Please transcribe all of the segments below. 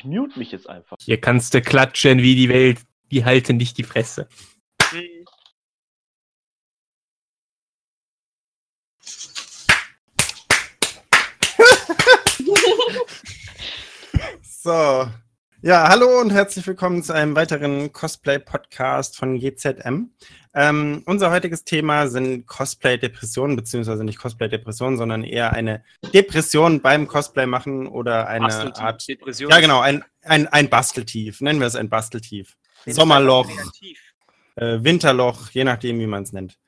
Ich mute mich jetzt einfach. Hier kannst du klatschen wie die Welt. Die halten nicht die Fresse. So. Ja, hallo und herzlich willkommen zu einem weiteren Cosplay-Podcast von GZM. Ähm, unser heutiges Thema sind Cosplay-Depressionen, beziehungsweise nicht Cosplay-Depressionen, sondern eher eine Depression beim Cosplay machen oder eine Basteltief, Art. Depression. Ja, genau, ein, ein, ein Basteltief. Nennen wir es ein Basteltief. Sommerloch, äh, Winterloch, je nachdem, wie man es nennt.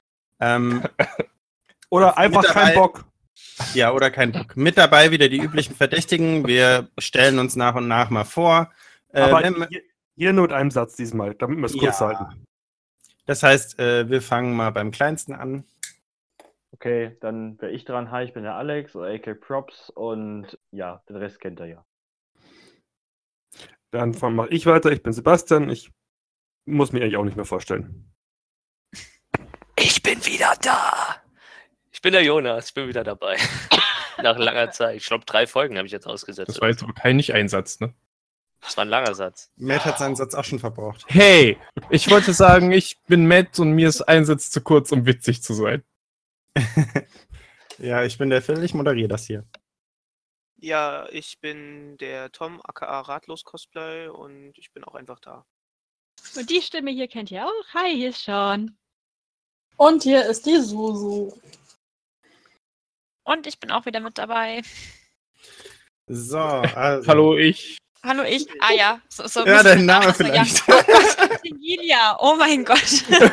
Ähm, Oder einfach Mit kein dabei- Bock. ja, oder kein Bock. Mit dabei wieder die üblichen Verdächtigen. Wir stellen uns nach und nach mal vor. Äh, Aber wenn- hier, hier nur mit einem Satz diesmal, damit wir es kurz Ja. halten. Das heißt, äh, wir fangen mal beim Kleinsten an. Okay, dann wäre ich dran. Hi, ich bin der Alex oder AK Props und ja, den Rest kennt ihr ja. Dann mache ich weiter. Ich bin Sebastian. Ich muss mich eigentlich auch nicht mehr vorstellen. Ich bin wieder da. Ich bin der Jonas, ich bin wieder dabei. Nach langer Zeit. Ich glaube, drei Folgen habe ich jetzt ausgesetzt. Das war jetzt aber kein Nicht-Einsatz, ne? Das war ein langer Satz. Matt hat seinen Satz auch schon verbraucht. Hey, ich wollte sagen, ich bin Matt und mir ist ein Satz zu kurz, um witzig zu sein. Ja, ich bin der Phil, ich moderiere das hier. Ja, ich bin der Tom, aka Ratlos Cosplay und ich bin auch einfach da. Und die Stimme hier kennt ihr auch. Hi, hier ist Sean. Und hier ist die Susu. Und ich bin auch wieder mit dabei. So, also. Hallo, ich. Hallo, ich. Ah ja. So, so Ja, dein ich- Name so, ja. vielleicht. Oh Emilia. Oh mein Gott.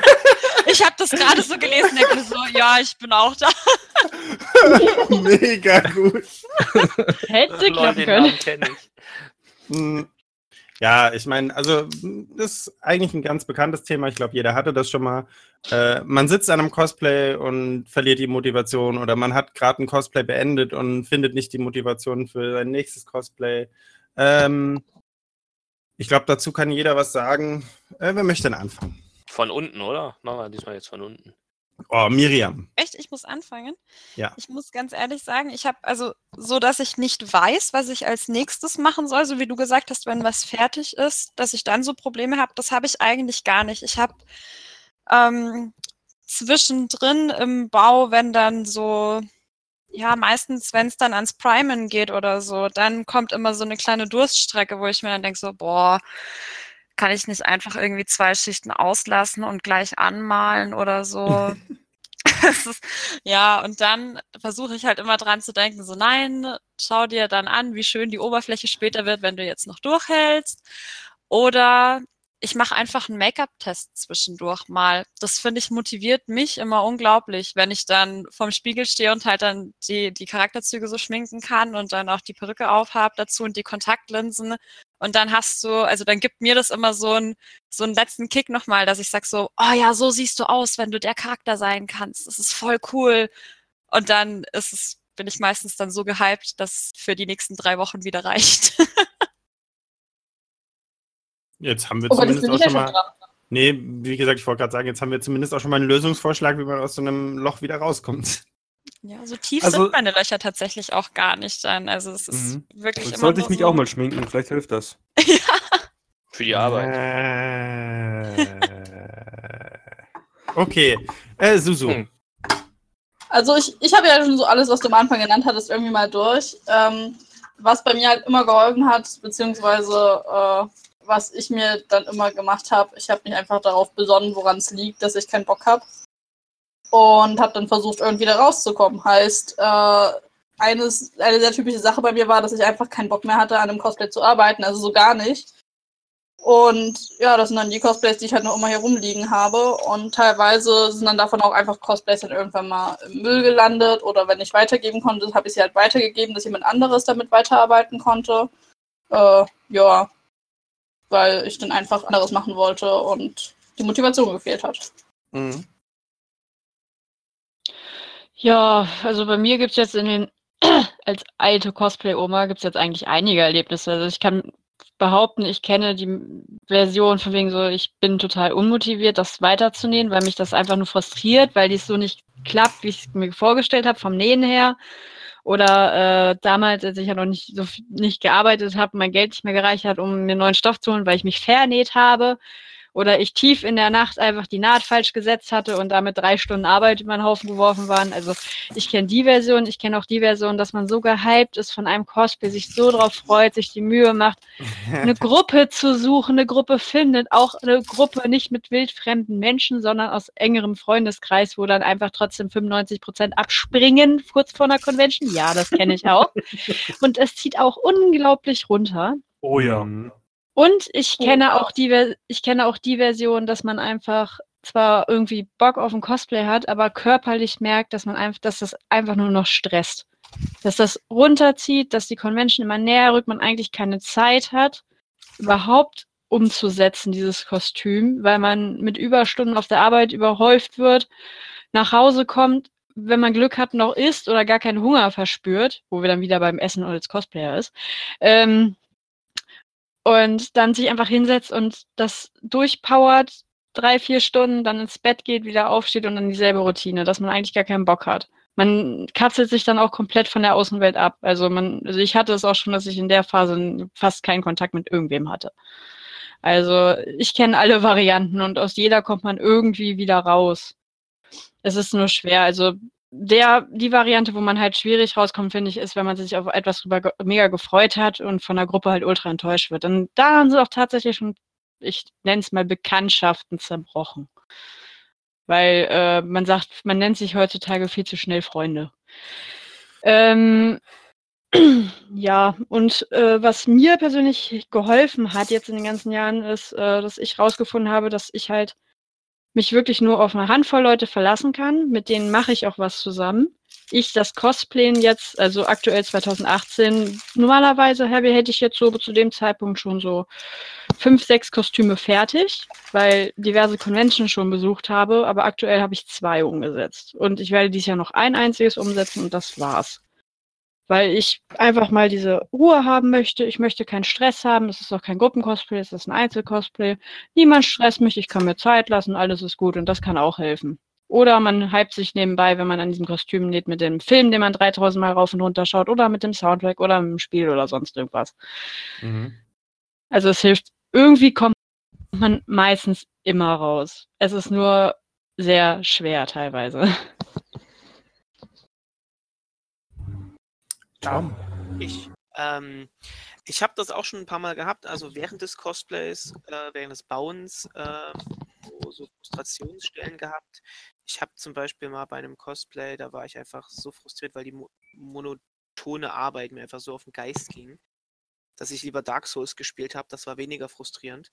Ich habe das gerade so gelesen. Denke so, ja, ich bin auch da. Mega gut. Hätte klappen können. Hm, Ja, ich meine, also hm, das ist eigentlich ein ganz bekanntes Thema. Ich glaube, jeder hatte das schon mal. Äh, man sitzt an einem Cosplay und verliert die Motivation oder man hat gerade ein Cosplay beendet und findet nicht die Motivation für sein nächstes Cosplay. Ähm, ich glaube, dazu kann jeder was sagen. Äh, wer möchte denn anfangen? Von unten, oder? Machen wir diesmal jetzt von unten. Oh, Miriam. Echt, ich muss anfangen. Ja. Ich muss ganz ehrlich sagen, ich habe also so, dass ich nicht weiß, was ich als nächstes machen soll, so wie du gesagt hast, wenn was fertig ist, dass ich dann so Probleme habe, das habe ich eigentlich gar nicht. Ich habe ähm, zwischendrin im Bau, wenn dann so, ja, meistens, wenn es dann ans Primen geht oder so, dann kommt immer so eine kleine Durststrecke, wo ich mir dann denke, so, boah, kann ich nicht einfach irgendwie zwei Schichten auslassen und gleich anmalen oder so. Ist, ja, und dann versuche ich halt immer dran zu denken, so nein, schau dir dann an, wie schön die Oberfläche später wird, wenn du jetzt noch durchhältst. Oder ich mache einfach einen Make-up-Test zwischendurch mal. Das finde ich motiviert mich immer unglaublich, wenn ich dann vorm Spiegel stehe und halt dann die, die Charakterzüge so schminken kann und dann auch die Perücke aufhab dazu und die Kontaktlinsen. Und dann hast du, also dann gibt mir das immer so einen, so einen letzten Kick nochmal, dass ich sag so, oh ja, so siehst du aus, wenn du der Charakter sein kannst. Das ist voll cool. Und dann ist es, bin ich meistens dann so gehypt, dass für die nächsten drei Wochen wieder reicht. Jetzt haben wir Oh zumindest auch schon mal. dran. Nee, wie gesagt, ich wollte gerade sagen, jetzt haben wir zumindest auch schon mal einen Lösungsvorschlag, wie man aus so einem Loch wieder rauskommt. ja, so tief Also- sind meine Löcher tatsächlich auch gar nicht dann. Also es ist Mhm. wirklich Jetzt immer sollte ich mich so, auch mal schminken. Vielleicht hilft das. Für die Arbeit. Äh, okay, äh, Susu. Hm. Also ich, ich habe ja schon so alles, was du am Anfang genannt hattest, irgendwie mal durch. Ähm, was bei mir halt immer geholfen hat, beziehungsweise äh, was ich mir dann immer gemacht habe, ich habe mich einfach darauf besonnen, woran es liegt, dass ich keinen Bock habe. Und habe dann versucht, irgendwie da rauszukommen. Heißt, äh, eines, eine sehr typische Sache bei mir war, dass ich einfach keinen Bock mehr hatte, an einem Cosplay zu arbeiten, also so gar nicht. Und ja, das sind dann die Cosplays, die ich halt noch immer hier rumliegen habe. Und teilweise sind dann davon auch einfach Cosplays dann irgendwann mal im Müll gelandet. Oder wenn ich weitergeben konnte, habe ich sie halt weitergegeben, dass jemand anderes damit weiterarbeiten konnte. Äh, ja, weil ich dann einfach anderes machen wollte und die Motivation gefehlt hat. Mhm. Ja, also bei mir gibt es jetzt in den, als alte Cosplay-Oma gibt es jetzt eigentlich einige Erlebnisse. Also ich kann behaupten, ich kenne die Version von wegen so, ich bin total unmotiviert, das weiterzunehmen, weil mich das einfach nur frustriert, weil dies so nicht klappt, wie ich es mir vorgestellt habe, vom Nähen her. Oder äh, damals, als ich ja noch nicht so nicht gearbeitet habe, mein Geld nicht mehr gereicht hat, um mir neuen Stoff zu holen, weil ich mich vernäht habe. Oder ich tief in der Nacht einfach die Naht falsch gesetzt hatte und damit drei Stunden Arbeit über den Haufen geworfen waren. Also ich kenne die Version, ich kenne auch die Version, dass man so gehypt ist von einem Cosplay, sich so drauf freut, sich die Mühe macht, eine Gruppe zu suchen, eine Gruppe findet, auch eine Gruppe nicht mit wildfremden Menschen, sondern aus engerem Freundeskreis, wo dann einfach trotzdem 95 Prozent abspringen kurz vor einer Convention. Ja, das kenne ich auch. Und es zieht auch unglaublich runter. Oh ja. Und ich kenne auch die, ich kenne auch die Version, dass man einfach zwar irgendwie Bock auf ein Cosplay hat, aber körperlich merkt, dass man einfach, dass das einfach nur noch stresst. Dass das runterzieht, dass die Convention immer näher rückt, man eigentlich keine Zeit hat, überhaupt umzusetzen, dieses Kostüm, weil man mit Überstunden auf der Arbeit überhäuft wird, nach Hause kommt, wenn man Glück hat, noch isst oder gar keinen Hunger verspürt, wo wir dann wieder beim Essen als Cosplayer ist. Ähm, und dann sich einfach hinsetzt und das durchpowert, drei, vier Stunden, dann ins Bett geht, wieder aufsteht und dann dieselbe Routine, dass man eigentlich gar keinen Bock hat. Man kapselt sich dann auch komplett von der Außenwelt ab. Also man, also ich hatte es auch schon, dass ich in der Phase fast keinen Kontakt mit irgendwem hatte. Also ich kenne alle Varianten und aus jeder kommt man irgendwie wieder raus. Es ist nur schwer. Also der, die Variante, wo man halt schwierig rauskommt, finde ich, ist, wenn man sich auf etwas drüber mega gefreut hat und von der Gruppe halt ultra enttäuscht wird. Dann daran sind auch tatsächlich schon, ich nenne es mal Bekanntschaften zerbrochen. Weil äh, man sagt, man nennt sich heutzutage viel zu schnell Freunde. Ähm, ja, und äh, was mir persönlich geholfen hat jetzt in den ganzen Jahren, ist, äh, dass ich rausgefunden habe, dass ich halt mich wirklich nur auf eine Handvoll Leute verlassen kann. Mit denen mache ich auch was zusammen. Ich das Cosplayen jetzt, also aktuell 2018, normalerweise hätte ich jetzt so zu dem Zeitpunkt schon so fünf, sechs Kostüme fertig, weil diverse Conventions schon besucht habe, aber aktuell habe ich zwei umgesetzt. Und ich werde dieses Jahr noch ein einziges umsetzen und das war's. Weil ich einfach mal diese Ruhe haben möchte. Ich möchte keinen Stress haben. Es ist auch kein Gruppencosplay, es ist ein Einzelcosplay. Niemand stresst mich, ich kann mir Zeit lassen, alles ist gut und das kann auch helfen. Oder man hypt sich nebenbei, wenn man an diesem Kostüm näht, mit dem Film, den man 3000 Mal rauf und runter schaut, oder mit dem Soundtrack oder mit dem Spiel oder sonst irgendwas. Mhm. Also es hilft. Irgendwie kommt man meistens immer raus. Es ist nur sehr schwer teilweise. Tom. Ich, ähm, ich habe das auch schon ein paar Mal gehabt, also während des Cosplays, äh, während des Bauens, äh, so, so Frustrationsstellen gehabt. Ich habe zum Beispiel mal bei einem Cosplay, da war ich einfach so frustriert, weil die mo monotone Arbeit mir einfach so auf den Geist ging, dass ich lieber Dark Souls gespielt habe. Das war weniger frustrierend.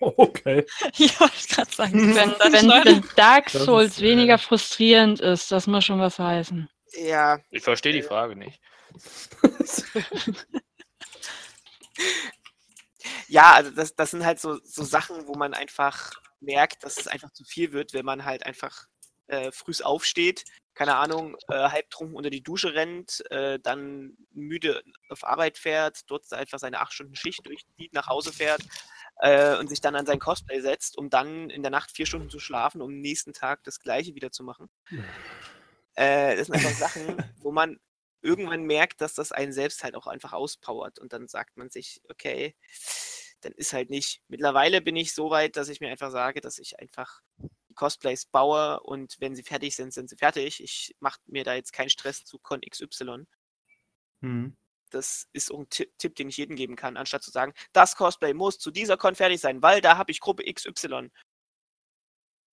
Okay. Ja, wollte ich gerade sagen. Wenn, wenn, wenn Dark Souls ist, äh, weniger frustrierend ist, das muss schon was heißen. Ja, Ich verstehe die Frage nicht. Ja, also das, das sind halt so, so Sachen, wo man einfach merkt, dass es einfach zu viel wird, wenn man halt einfach äh, frühs aufsteht, keine Ahnung, äh, halbtrunken unter die Dusche rennt, äh, dann müde auf Arbeit fährt, dort einfach seine acht Stunden Schicht durchzieht, nach Hause fährt äh, und sich dann an sein Cosplay setzt, um dann in der Nacht vier Stunden zu schlafen, um am nächsten Tag das gleiche wieder zu machen. Äh, das sind einfach Sachen, wo man irgendwann merkt, dass das einen selbst halt auch einfach auspowert und dann sagt man sich, okay, dann ist halt nicht. Mittlerweile bin ich so weit, dass ich mir einfach sage, dass ich einfach die Cosplays baue und wenn sie fertig sind, sind sie fertig. Ich mache mir da jetzt keinen Stress zu Con XY. Mhm. Das ist auch ein Ti- Tipp, den ich jedem geben kann, anstatt zu sagen, das Cosplay muss zu dieser Con fertig sein, weil da habe ich Gruppe XY.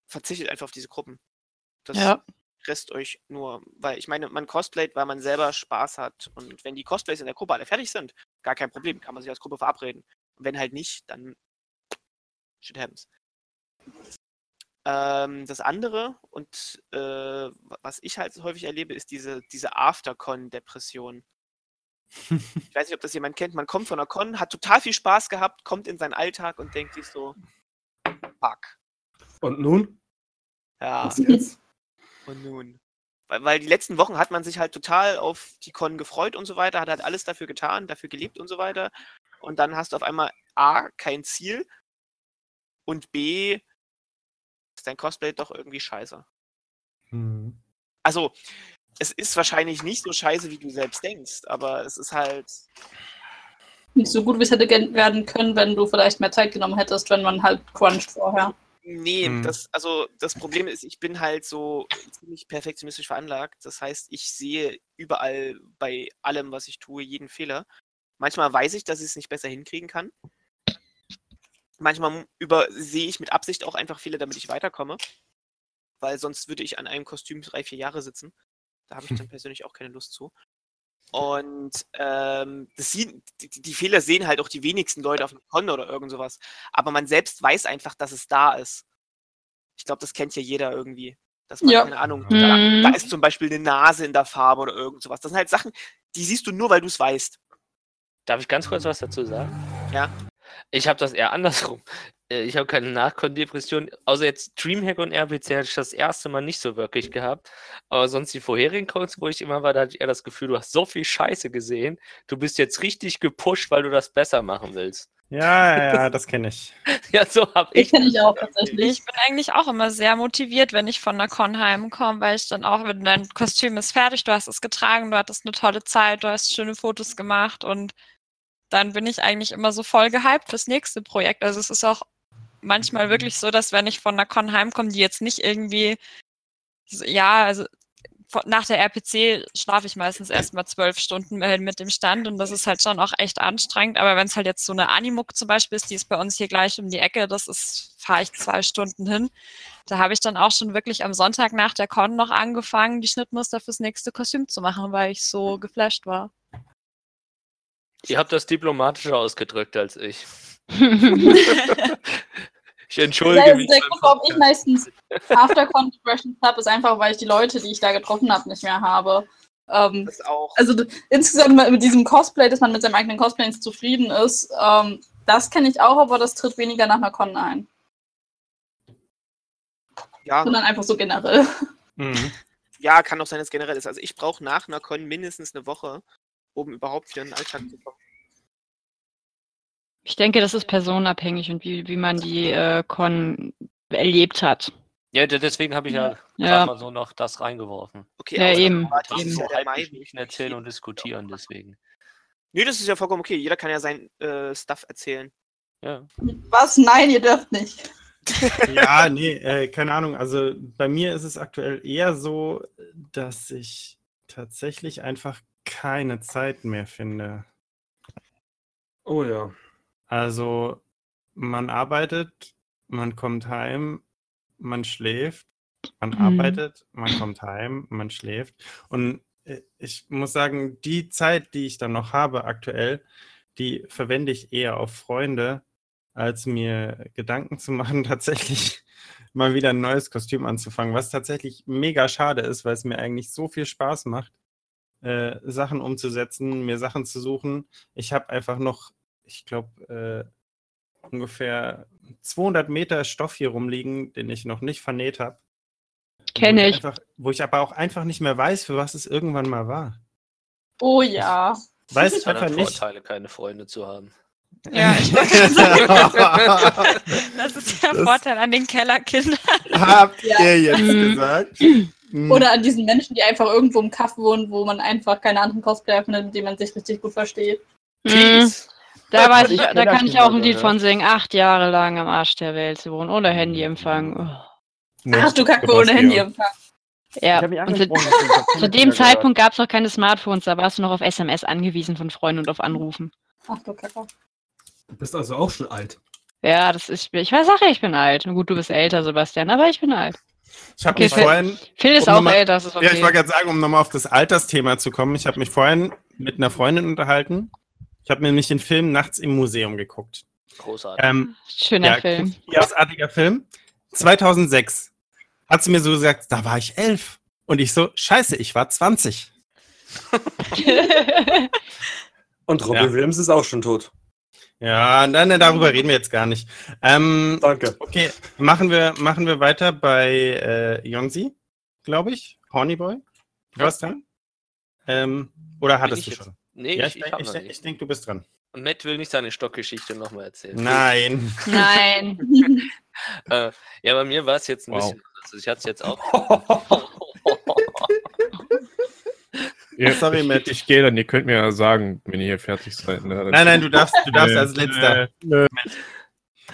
Verzichtet einfach auf diese Gruppen. Das Ja. Stresst euch nur, weil ich meine, man cosplayt, weil man selber Spaß hat. Und wenn die Cosplays in der Gruppe alle fertig sind, gar kein Problem, kann man sich als Gruppe verabreden. Und wenn halt nicht, dann shit happens. Ähm, das andere und äh, wa- was ich halt häufig erlebe, ist diese, diese Aftercon-Depression. Ich weiß nicht, ob das jemand kennt. Man kommt von einer Con, hat total viel Spaß gehabt, kommt in seinen Alltag und denkt sich so, fuck. Und nun? Ja, Was jetzt? Und nun. Weil, weil die letzten Wochen hat man sich halt total auf die Con gefreut und so weiter, hat halt alles dafür getan, dafür gelebt und so weiter. Und dann hast du auf einmal A, kein Ziel und B, ist dein Cosplay doch irgendwie scheiße. Mhm. Also, es ist wahrscheinlich nicht so scheiße, wie du selbst denkst, aber es ist halt. Nicht so gut, wie es hätte werden können, wenn du vielleicht mehr Zeit genommen hättest, wenn man halt cruncht vorher. Nee, Hm. das, also das Problem ist, ich bin halt so ziemlich perfektionistisch veranlagt. Das heißt, ich sehe überall bei allem, was ich tue, jeden Fehler. Manchmal weiß ich, dass ich es nicht besser hinkriegen kann. Manchmal übersehe ich mit Absicht auch einfach Fehler, damit ich weiterkomme. Weil sonst würde ich an einem Kostüm drei, vier Jahre sitzen. Da habe ich dann persönlich auch keine Lust zu. Und ähm, das sieht, die, die Fehler sehen halt auch die wenigsten Leute auf einem Con oder irgend sowas. Aber man selbst weiß einfach, dass es da ist. Ich glaube, das kennt ja jeder irgendwie. Dass man, Ja. keine Ahnung, Mhm. da, da ist zum Beispiel eine Nase in der Farbe oder irgend sowas. Das sind halt Sachen, die siehst du nur, weil du es weißt. Darf ich ganz kurz was dazu sagen? Ja. Ich habe das eher andersrum. Äh, Ich habe keine Nachkondepression. Außer jetzt Dreamhack und RPC hatte ich das erste Mal nicht so wirklich gehabt. Aber sonst die vorherigen Codes, wo ich immer war, da hatte ich eher das Gefühl, du hast so viel Scheiße gesehen. Du bist jetzt richtig gepusht, weil du das besser machen willst. Ja, ja, ja, das kenne ich. Ja, so habe Ich ich. kenne ich auch tatsächlich. Ich bin eigentlich auch immer sehr motiviert, wenn ich von der Con heimkomme, weil ich dann auch, wenn dein Kostüm ist fertig, du hast es getragen, du hattest eine tolle Zeit, du hast schöne Fotos gemacht und dann bin ich eigentlich immer so voll gehypt fürs nächste Projekt. Also es ist auch manchmal wirklich so, dass wenn ich von der Con heimkomme, die jetzt nicht irgendwie, ja, also nach der RPC schlafe ich meistens erst mal zwölf Stunden mit dem Stand und das ist halt schon auch echt anstrengend. Aber wenn es halt jetzt so eine Animuk zum Beispiel ist, die ist bei uns hier gleich um die Ecke, das ist, fahre ich zwei Stunden hin. Da habe ich dann auch schon wirklich am Sonntag nach der Con noch angefangen, die Schnittmuster fürs nächste Kostüm zu machen, weil ich so geflasht war. Ihr habt das diplomatischer ausgedrückt als ich. Ich entschuldige mich. der Grund, warum ich meistens After-Con Depressions habe, ist einfach, weil ich die Leute, die ich da getroffen habe, nicht mehr habe. Ähm, Das auch. also insgesamt mit- mit diesem Cosplay, dass man mit seinem eigenen Cosplay nicht zufrieden ist, ähm, das kenne ich auch, aber das tritt weniger nach einer Con ein. Ja, Sondern einfach so generell. Mhm. ja, kann auch sein, dass es generell ist. Also ich brauche nach einer Con mindestens eine Woche, um überhaupt wieder in den Alltag zu kommen. Ich denke, das ist personenabhängig und wie, wie man die äh, Con erlebt hat. Ja, de- deswegen habe ich ja, Ja. gerade mal so noch das reingeworfen. Okay, Ja, aber eben, dieses eben. Jahr der Mai Ich erzählen und diskutieren, deswegen. Nö, das ist ja vollkommen okay. Jeder kann ja sein äh, Stuff erzählen. Ja. Was? Nein, ihr dürft nicht. Ja, nee, äh, keine Ahnung. Also bei mir ist es aktuell eher so, dass ich tatsächlich einfach keine Zeit mehr finde. Oh ja. Also man arbeitet, man kommt heim, man schläft, man Mhm. arbeitet, man kommt heim, man schläft. Und äh, ich muss sagen, die Zeit, die ich dann noch habe aktuell, die verwende ich eher auf Freunde, als mir Gedanken zu machen, tatsächlich mal wieder ein neues Kostüm anzufangen, was tatsächlich mega schade ist, weil es mir eigentlich so viel Spaß macht, äh, Sachen umzusetzen, mir Sachen zu suchen. Ich habe einfach noch, ich glaube, äh, ungefähr 200 Meter Stoff hier rumliegen, den ich noch nicht vernäht habe. Kenne ich. Einfach, wo ich aber auch einfach nicht mehr weiß, für was es irgendwann mal war. Oh ja. Weiß Das hat einfach nicht. Vorteile, keine Freunde zu haben. Ja, ich wollte sagen, das ist der Das- Vorteil an den Kellerkindern. Habt Ja. ihr jetzt Mhm. gesagt? Mhm. Oder an diesen Menschen, die einfach irgendwo im Kaff wohnen, wo man einfach keine anderen Cosplayer findet, mit denen man sich richtig gut versteht. Mhm. Da, weiß Ich da kann ich auch ein Lied von singen. Acht Jahre lang am Arsch der Welt zu wohnen, ohne Handyempfang. Oh. Nee, Ach du Kacke, ohne. Handyempfang. Ja, und zu, zu dem. Zeitpunkt gab es noch keine Smartphones, da warst du noch auf SMS angewiesen von Freunden und auf Anrufen. Ach du Kacke. Du bist also auch schon alt. Ja, das ist, ich weiß auch, ich bin alt. Gut, du bist älter, Sebastian, aber ich bin alt. Ich habe Okay, mich Phil- vorhin, Phil ist Um auch nochmal- älter, das ist okay. ja, ich wollte gerade sagen, um nochmal auf das Altersthema zu kommen, ich habe mich vorhin mit einer Freundin unterhalten. Ich habe mir nämlich den Film Nachts im Museum geguckt. Großartig. Ähm, Schöner ja, Film. großartiger Film. 2006 hat sie mir so gesagt, da war ich elf. Und ich so, scheiße, ich war 20. Und Robin Ja. Williams ist auch schon tot. Ja, nein, nein, darüber reden wir jetzt gar nicht. Ähm, Danke. okay, machen wir, machen wir weiter bei äh, Yongzi, glaube ich. Hornyboy. Du warst dran? Ähm, oder hattest du jetzt? schon? Nee, ja, ich, ich, ich, ich, ich, denke, du bist dran. Und Matt will nicht seine Stockgeschichte nochmal erzählen. Nein. Nein. Äh, ja, bei mir war es jetzt ein Wow. bisschen anders. Also ich hatte es jetzt auch. Ja, Sorry, ich, Matt. Ich gehe dann, ihr könnt mir ja sagen, wenn ihr hier fertig seid. Ne? Nein, nein, du darfst, du darfst Nö, als letzter. nö, nö.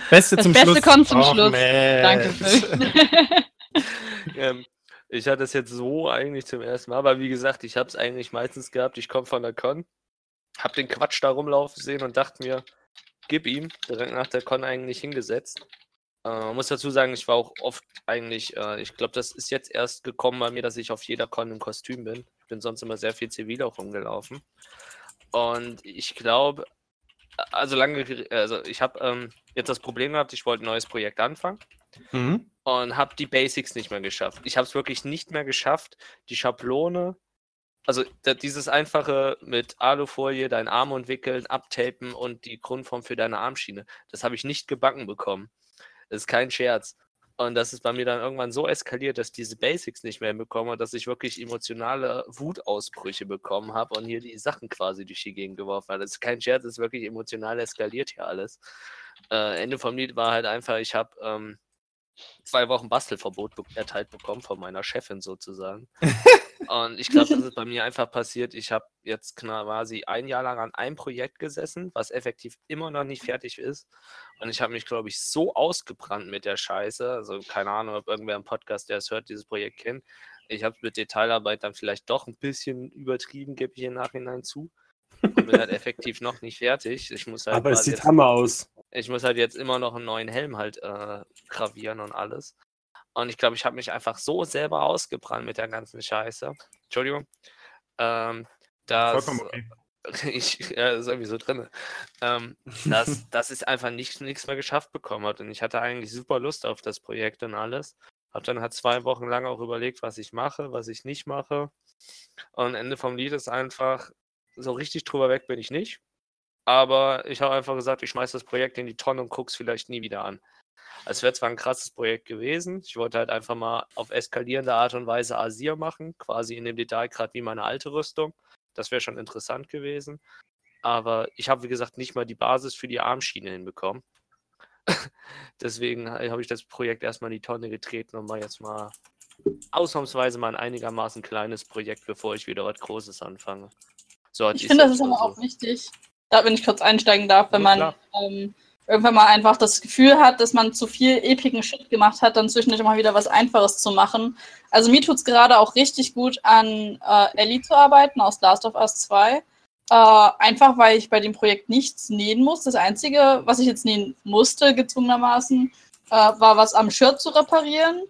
Beste Das zum Beste Schluss. kommt zum Och, Schluss. Matt. Danke. Ähm, ich hatte es jetzt so eigentlich zum ersten Mal, aber wie gesagt, ich habe es eigentlich meistens gehabt. Ich komme von der Con, habe den Quatsch da rumlaufen sehen und dachte mir, gib ihm direkt nach der Con eigentlich hingesetzt. Äh, muss dazu sagen, ich war auch oft eigentlich, äh, ich glaube, das ist jetzt erst gekommen bei mir, dass ich auf jeder Con im Kostüm bin. Ich bin sonst immer sehr viel zivil auch rumgelaufen. Und ich glaube, also lange, also ich habe ähm, jetzt das Problem gehabt, ich wollte ein neues Projekt anfangen Mhm. und habe die Basics nicht mehr geschafft. Ich habe es wirklich nicht mehr geschafft, die Schablone, also dieses einfache mit Alufolie deinen Arm entwickeln, abtapen und die Grundform für deine Armschiene, das habe ich nicht gebacken bekommen. Das ist kein Scherz. Und das ist bei mir dann irgendwann so eskaliert, dass ich diese Basics nicht mehr hinbekomme, dass ich wirklich emotionale Wutausbrüche bekommen habe und hier die Sachen quasi durch die Gegend geworfen habe. Das ist kein Scherz, das ist wirklich emotional eskaliert hier alles. Äh, Ende vom Lied war halt einfach, ich habe ähm, zwei Wochen Bastelverbot be erteilt bekommen von meiner Chefin sozusagen. Und ich glaube, das ist bei mir einfach passiert. Ich habe jetzt quasi ein Jahr lang an einem Projekt gesessen, was effektiv immer noch nicht fertig ist. Und ich habe mich, glaube ich, so ausgebrannt mit der Scheiße. Also keine Ahnung, ob irgendwer im Podcast, der es hört, dieses Projekt kennt. Ich habe mit Detailarbeit dann vielleicht doch ein bisschen übertrieben, gebe ich im Nachhinein zu. Und bin halt effektiv noch nicht fertig. Ich muss halt Aber es sieht jetzt- Hammer aus. ich muss halt jetzt immer noch einen neuen Helm halt äh, gravieren und alles. Und ich glaube, ich habe mich einfach so selber ausgebrannt mit der ganzen Scheiße. Entschuldigung. Ähm, dass Vollkommen okay. ich ja, ist irgendwie so drin. Ähm, dass, dass ich einfach nicht, nichts mehr geschafft bekommen hat. Und ich hatte eigentlich super Lust auf das Projekt und alles. Hab dann halt zwei Wochen lang auch überlegt, was ich mache, was ich nicht mache. Und Ende vom Lied ist einfach, so richtig drüber weg bin ich nicht. Aber ich habe einfach gesagt, ich schmeiß das Projekt in die Tonne und guck's vielleicht nie wieder an. Es wäre zwar ein krasses Projekt gewesen. Ich wollte halt einfach mal auf eskalierende Art und Weise Asir machen, quasi in dem Detail gerade wie meine alte Rüstung. Das wäre schon interessant gewesen. Aber ich habe, wie gesagt, nicht mal die Basis für die Armschiene hinbekommen. Deswegen habe ich das Projekt erstmal in die Tonne getreten und mal jetzt mal ausnahmsweise mal ein einigermaßen kleines Projekt, bevor ich wieder was Großes anfange. So Ich finde, das ist aber auch so. wichtig, da wenn ich kurz einsteigen darf, wenn Ja, man ähm, irgendwann mal einfach das Gefühl hat, dass man zu viel epigen Shit gemacht hat, dann zwischendurch mal wieder was Einfaches zu machen. Also mir tut es gerade auch richtig gut an äh, Ellie zu arbeiten aus Last of Us 2. Äh, einfach weil ich bei dem Projekt nichts nähen muss. Das Einzige, was ich jetzt nähen musste, gezwungenermaßen, äh, war was am Shirt zu reparieren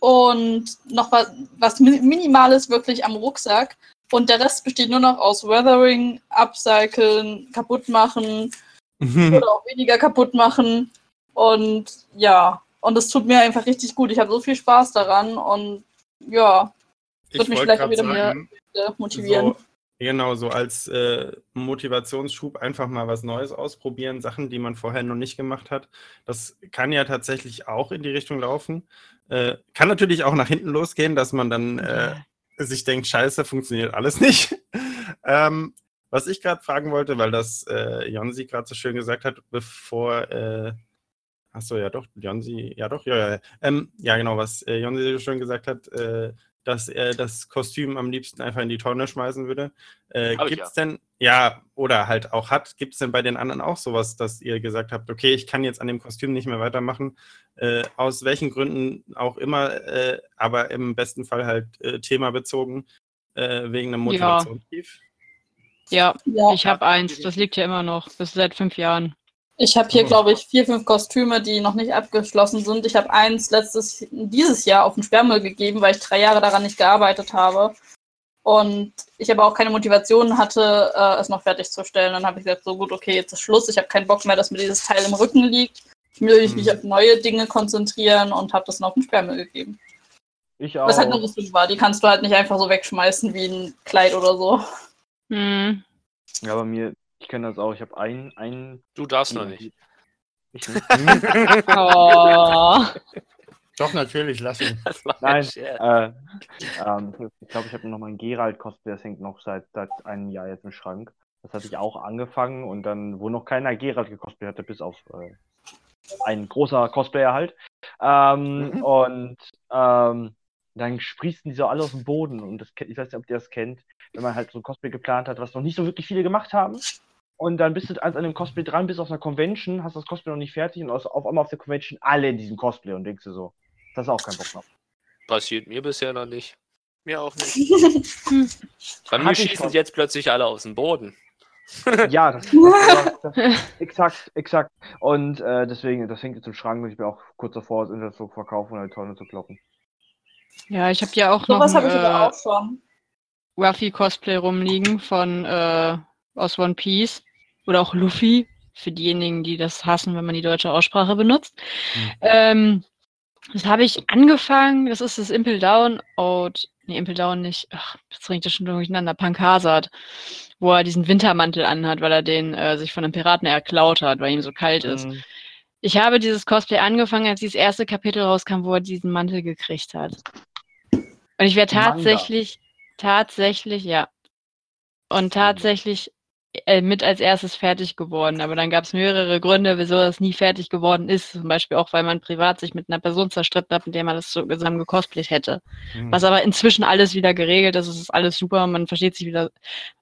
und noch was, was Mi- Minimales wirklich am Rucksack. Und der Rest besteht nur noch aus Weathering, Upcyclen, kaputt machen oder auch weniger kaputt machen. Und ja, und es tut mir einfach richtig gut. Ich habe so viel Spaß daran und ja, wird mich vielleicht auch wieder mehr sagen, äh, motivieren. So, genau, so als äh, Motivationsschub einfach mal was Neues ausprobieren, Sachen, die man vorher noch nicht gemacht hat. Das kann ja tatsächlich auch in die Richtung laufen. Äh, kann natürlich auch nach hinten losgehen, dass man dann äh, sich denkt, scheiße, funktioniert alles nicht. ähm, was ich gerade fragen wollte, weil das äh, Jonsi gerade so schön gesagt hat, bevor äh, Achso, ja doch, Jonsi, ja doch, ja, ja. Ähm, ja, genau, was äh, Jonsi so schön gesagt hat, äh, dass er das Kostüm am liebsten einfach in die Tonne schmeißen würde. Äh, Gibt es denn, ja, oder halt auch hat, gibt es denn bei den anderen auch sowas, dass ihr gesagt habt, okay, ich kann jetzt an dem Kostüm nicht mehr weitermachen, äh, aus welchen Gründen auch immer, äh, aber im besten Fall halt äh, themabezogen, äh, wegen einem Ja. Motivationstief? Ja, Ja, ich habe eins. Das liegt ja immer noch. Bis seit fünf Jahren. Ich habe hier, glaube ich, vier, fünf Kostüme, die noch nicht abgeschlossen sind. Ich habe eins letztes, dieses Jahr auf den Sperrmüll gegeben, weil ich drei Jahre daran nicht gearbeitet habe. Und ich aber auch keine Motivation hatte, äh, es noch fertigzustellen. Dann habe ich gesagt, so gut, okay, jetzt ist Schluss. Ich habe keinen Bock mehr, dass mir dieses Teil im Rücken liegt. Ich will mich Mhm. auf neue Dinge konzentrieren und habe das dann auf den Sperrmüll gegeben. Ich auch. Was halt eine Rüstung war. Die kannst du halt nicht einfach so wegschmeißen wie ein Kleid oder so. Hm. Ja, bei mir, ich kenne das auch. Ich habe ein, ein. Du darfst noch nicht. Ich nicht. Oh. Doch, natürlich, lass ihn. Das war Nein, äh, ähm, ich glaube, ich habe noch mal ein Geralt-Cosplay, das hängt noch seit, seit einem Jahr jetzt im Schrank. Das hatte ich auch angefangen und dann, wo noch keiner Geralt gecosplayt hatte, bis auf äh, ein großer Cosplayer halt. Ähm, Mhm. Und ähm, dann sprießen die so alle aus dem Boden und das, ich weiß nicht, ob ihr das kennt. wenn man halt so ein Cosplay geplant hat, was noch nicht so wirklich viele gemacht haben. Und dann bist du an einem Cosplay dran, bist auf einer Convention, hast das Cosplay noch nicht fertig und auf einmal auf der Convention alle in diesem Cosplay und denkst du so, das ist auch kein Bock drauf. Passiert mir bisher noch nicht. Mir auch nicht. Bei mir schießen jetzt plötzlich alle aus dem Boden. Ja, das, das, das, das, exakt, exakt. Und äh, deswegen, das hängt jetzt im Schrank und ich bin auch kurz davor, das Internet zu verkaufen und eine Tonne zu kloppen. Ja, ich habe ja auch noch Sowas ein habe ich äh, auch schon. Ruffy-Cosplay rumliegen von äh, aus One Piece. Oder auch Luffy, für diejenigen, die das hassen, wenn man die deutsche Aussprache benutzt. Ähm, das habe ich angefangen, das ist das Impel Down Out, nee, Impel Down nicht, ach, jetzt bringt das schon durcheinander, Pankasat, wo er diesen Wintermantel anhat, weil er den äh, sich von einem Piraten erklaut hat, weil ihm so kalt ist. Mhm. Ich habe dieses Cosplay angefangen, als dieses erste Kapitel rauskam, wo er diesen Mantel gekriegt hat. Und ich wäre Manga. tatsächlich, tatsächlich, ja. Und tatsächlich mit als erstes fertig geworden. Aber dann gab es mehrere Gründe, wieso das nie fertig geworden ist. Zum Beispiel auch, weil man privat sich mit einer Person zerstritten hat, mit der man das so zusammen gecosplayt hätte. Mhm. Was aber inzwischen alles wieder geregelt ist. Es ist alles super. Man versteht sich wieder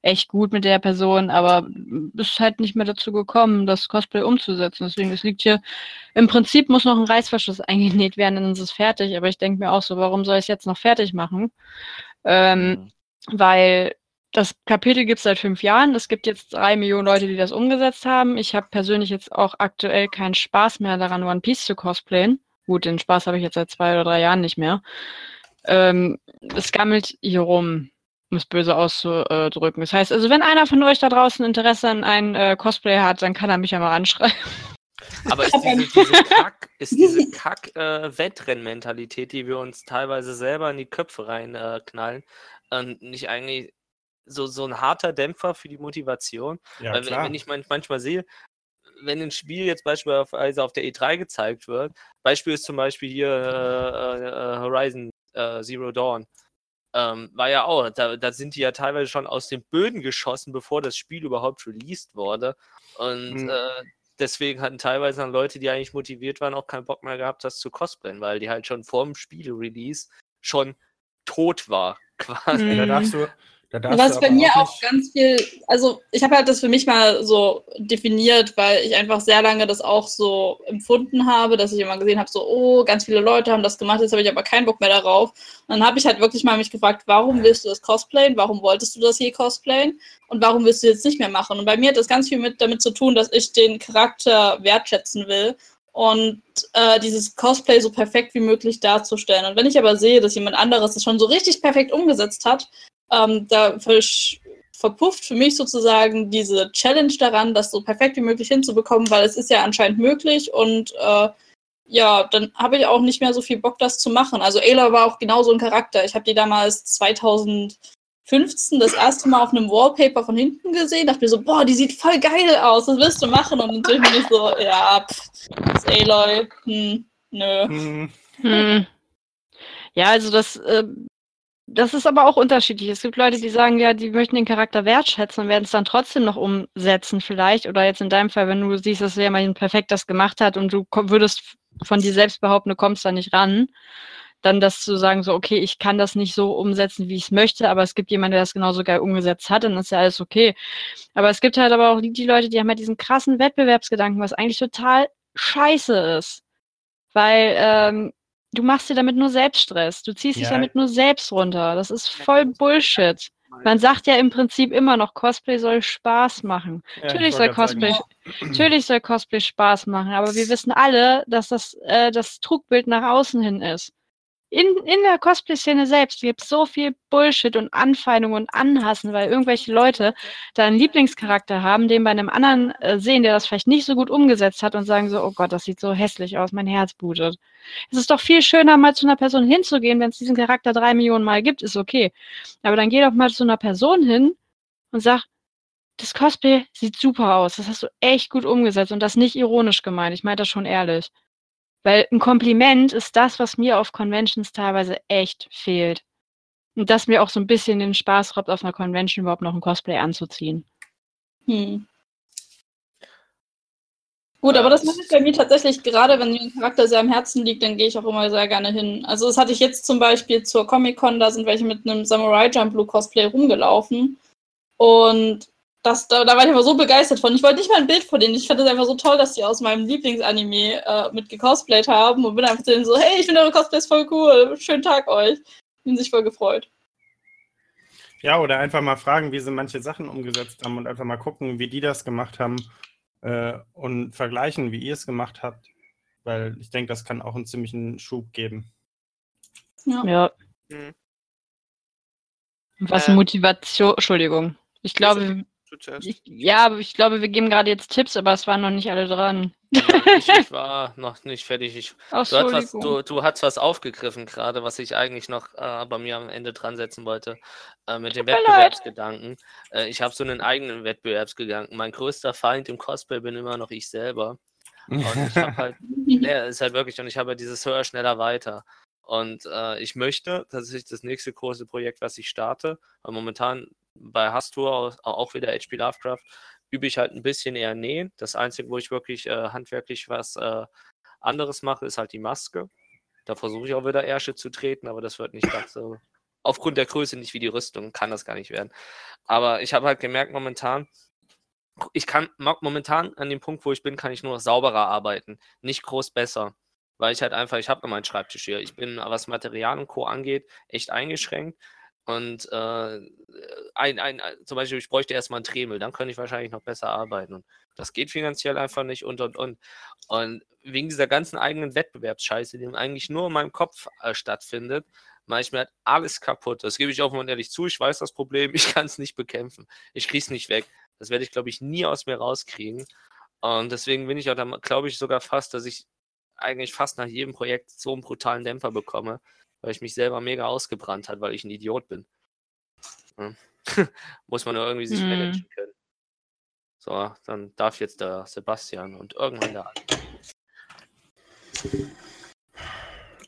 echt gut mit der Person, aber es ist halt nicht mehr dazu gekommen, das Cosplay umzusetzen. Deswegen, es liegt hier, im Prinzip muss noch ein Reißverschluss eingenäht werden, dann ist es fertig. Aber ich denke mir auch so, warum soll ich es jetzt noch fertig machen? Ähm, Mhm. weil das Kapitel gibt es seit fünf Jahren. Es gibt jetzt drei Millionen Leute, die das umgesetzt haben. Ich habe persönlich jetzt auch aktuell keinen Spaß mehr daran, One Piece zu cosplayen. Gut, den Spaß habe ich jetzt seit zwei oder drei Jahren nicht mehr. Ähm, es gammelt hier rum, um es böse auszudrücken. Das heißt, also wenn einer von euch da draußen Interesse an einem äh, Cosplay hat, dann kann er mich ja mal anschreiben. Aber ist diese, diese Kack, ist diese Kack äh, Wettrennmentalität, die wir uns teilweise selber in die Köpfe reinknallen, äh, knallen, äh, nicht eigentlich so, so ein harter Dämpfer für die Motivation? Ja, Weil wenn, klar. wenn ich man, manchmal sehe, wenn ein Spiel jetzt beispielsweise auf der E3 gezeigt wird, Beispiel ist zum Beispiel hier äh, äh, Horizon äh, Zero Dawn, ähm, war ja auch, da, da sind die ja teilweise schon aus den Böden geschossen, bevor das Spiel überhaupt released wurde. Und Mhm. äh, deswegen hatten teilweise dann Leute, die eigentlich motiviert waren, auch keinen Bock mehr gehabt, das zu cosplayen, weil die halt schon vor dem Spiel-Release schon tot war, quasi. Mhm. Da darfst du, da Was bei mir auch nicht- ganz viel, also ich habe halt das für mich mal so definiert, weil ich einfach sehr lange das auch so empfunden habe, dass ich immer gesehen habe, so, oh, ganz viele Leute haben das gemacht, jetzt habe ich aber keinen Bock mehr darauf. Und dann habe ich halt wirklich mal mich gefragt, warum willst du das cosplayen? Warum wolltest du das je cosplayen? Und warum willst du jetzt nicht mehr machen? Und bei mir hat das ganz viel mit damit zu tun, dass ich den Charakter wertschätzen will und äh, dieses Cosplay so perfekt wie möglich darzustellen. Und wenn ich aber sehe, dass jemand anderes das schon so richtig perfekt umgesetzt hat, ähm, da verpufft für mich sozusagen diese Challenge daran, das so perfekt wie möglich hinzubekommen, weil es ist ja anscheinend möglich und äh, ja, dann habe ich auch nicht mehr so viel Bock, das zu machen. Also Ayla war auch genau so ein Charakter. Ich habe die damals 2015 das erste Mal auf einem Wallpaper von hinten gesehen, dachte mir so, boah, die sieht voll geil aus, was willst du machen? Und natürlich bin ich so, ja, pff, das ist Aloy, hm, nö. Mhm. Hm. Ja, also das, äh, das ist aber auch unterschiedlich. Es gibt Leute, die sagen, ja, die möchten den Charakter wertschätzen und werden es dann trotzdem noch umsetzen vielleicht. Oder jetzt in deinem Fall, wenn du siehst, dass jemand perfekt das gemacht hat und du würdest von dir selbst behaupten, du kommst da nicht ran, dann das zu sagen, so, okay, ich kann das nicht so umsetzen, wie ich es möchte, aber es gibt jemanden, der das genauso geil umgesetzt hat, dann ist ja alles okay. Aber es gibt halt aber auch die Leute, die haben halt diesen krassen Wettbewerbsgedanken, was eigentlich total scheiße ist. Weil ähm, du machst dir damit nur Selbststress. Du ziehst dich Ja. damit nur selbst runter. Das ist voll Bullshit. Man sagt ja im Prinzip immer noch, Cosplay soll Spaß machen. Ja, Natürlich ich soll Cosplay, natürlich soll Cosplay Spaß machen, aber wir wissen alle, dass das äh, das Trugbild nach außen hin ist. In, in der Cosplay-Szene selbst gibt es so viel Bullshit und Anfeindung und Anhassen, weil irgendwelche Leute da einen Lieblingscharakter haben, den bei einem anderen äh, sehen, der das vielleicht nicht so gut umgesetzt hat und sagen so, oh Gott, das sieht so hässlich aus, mein Herz blutet. Es ist doch viel schöner, mal zu einer Person hinzugehen, wenn es diesen Charakter drei Millionen Mal gibt, ist okay. Aber dann geh doch mal zu einer Person hin und sag, das Cosplay sieht super aus, das hast du echt gut umgesetzt und das nicht ironisch gemeint, ich meine das schon ehrlich. Weil ein Kompliment ist das, was mir auf Conventions teilweise echt fehlt. Und das mir auch so ein bisschen den Spaß raubt, auf einer Convention überhaupt noch ein Cosplay anzuziehen. Hm. Gut, aber das mache ich bei mir tatsächlich gerade, wenn mir ein Charakter sehr am Herzen liegt, dann gehe ich auch immer sehr gerne hin. Also das hatte ich jetzt zum Beispiel zur Comic-Con, da sind welche mit einem Samurai Jump Blue Cosplay rumgelaufen. Und das, da, da war ich einfach so begeistert von. Ich wollte nicht mal ein Bild von denen. Ich fand es einfach so toll, dass die aus meinem Lieblingsanime äh, mit gecosplayt haben und bin einfach zu denen so, hey, ich finde eure Cosplays voll cool. Schönen Tag euch. Die haben sich voll gefreut. Ja, oder einfach mal fragen, wie sie manche Sachen umgesetzt haben und einfach mal gucken, wie die das gemacht haben äh, und vergleichen, wie ihr es gemacht habt. Weil ich denke, das kann auch einen ziemlichen Schub geben. Ja. Ja. Mhm. Was Äh, Motivation, Entschuldigung. Ich glaube, zuerst. ich, ja, aber ich glaube, wir geben gerade jetzt Tipps, aber es waren noch nicht alle dran. Ja, ich, ich war noch nicht fertig. Ich, Ach, du, hast was, du, du hast was aufgegriffen gerade, was ich eigentlich noch äh, bei mir am Ende dran setzen wollte. Äh, mit dem. Wettbewerbsgedanken. Äh, ich habe so einen eigenen Wettbewerbsgedanken. Mein größter Feind im Cosplay bin immer noch ich selber. Und ich habe halt, ja, ist halt wirklich, und ich habe halt dieses höher, schneller, weiter. Und äh, ich möchte, das ist das nächste große Projekt, was ich starte, weil momentan bei Hastur au- auch wieder HP Lovecraft übe ich halt ein bisschen eher nähen. Das Einzige, wo ich wirklich äh, handwerklich was äh, anderes mache, ist halt die Maske. Da versuche ich auch wieder Ärsche zu treten, aber das wird nicht ganz so. Aufgrund der Größe nicht wie die Rüstung, kann das gar nicht werden. Aber ich habe halt gemerkt, momentan, ich kann mo- momentan an dem Punkt, wo ich bin, kann ich nur noch sauberer arbeiten. Nicht groß besser. Weil ich halt einfach, ich habe noch meinen Schreibtisch hier. Ich bin, was Material und Co. angeht, echt eingeschränkt. Und äh, ein, ein, ein, zum Beispiel, ich bräuchte erstmal einen Tremel, dann könnte ich wahrscheinlich noch besser arbeiten. Und das geht finanziell einfach nicht und und und. Und wegen dieser ganzen eigenen Wettbewerbsscheiße, die eigentlich nur in meinem Kopf äh, stattfindet, mache ich mir halt alles kaputt. Das gebe ich offen und ehrlich zu. Ich weiß das Problem, ich kann es nicht bekämpfen. Ich kriege es nicht weg. Das werde ich, glaube ich, nie aus mir rauskriegen. Und deswegen bin ich auch, glaube ich, sogar fast, dass ich eigentlich fast nach jedem Projekt so einen brutalen Dämpfer bekomme, weil ich mich selber mega ausgebrannt hat, weil ich ein Idiot bin. Ja. Muss man nur irgendwie sich Hm. managen können. So, dann darf jetzt der Sebastian und irgendwann der andere.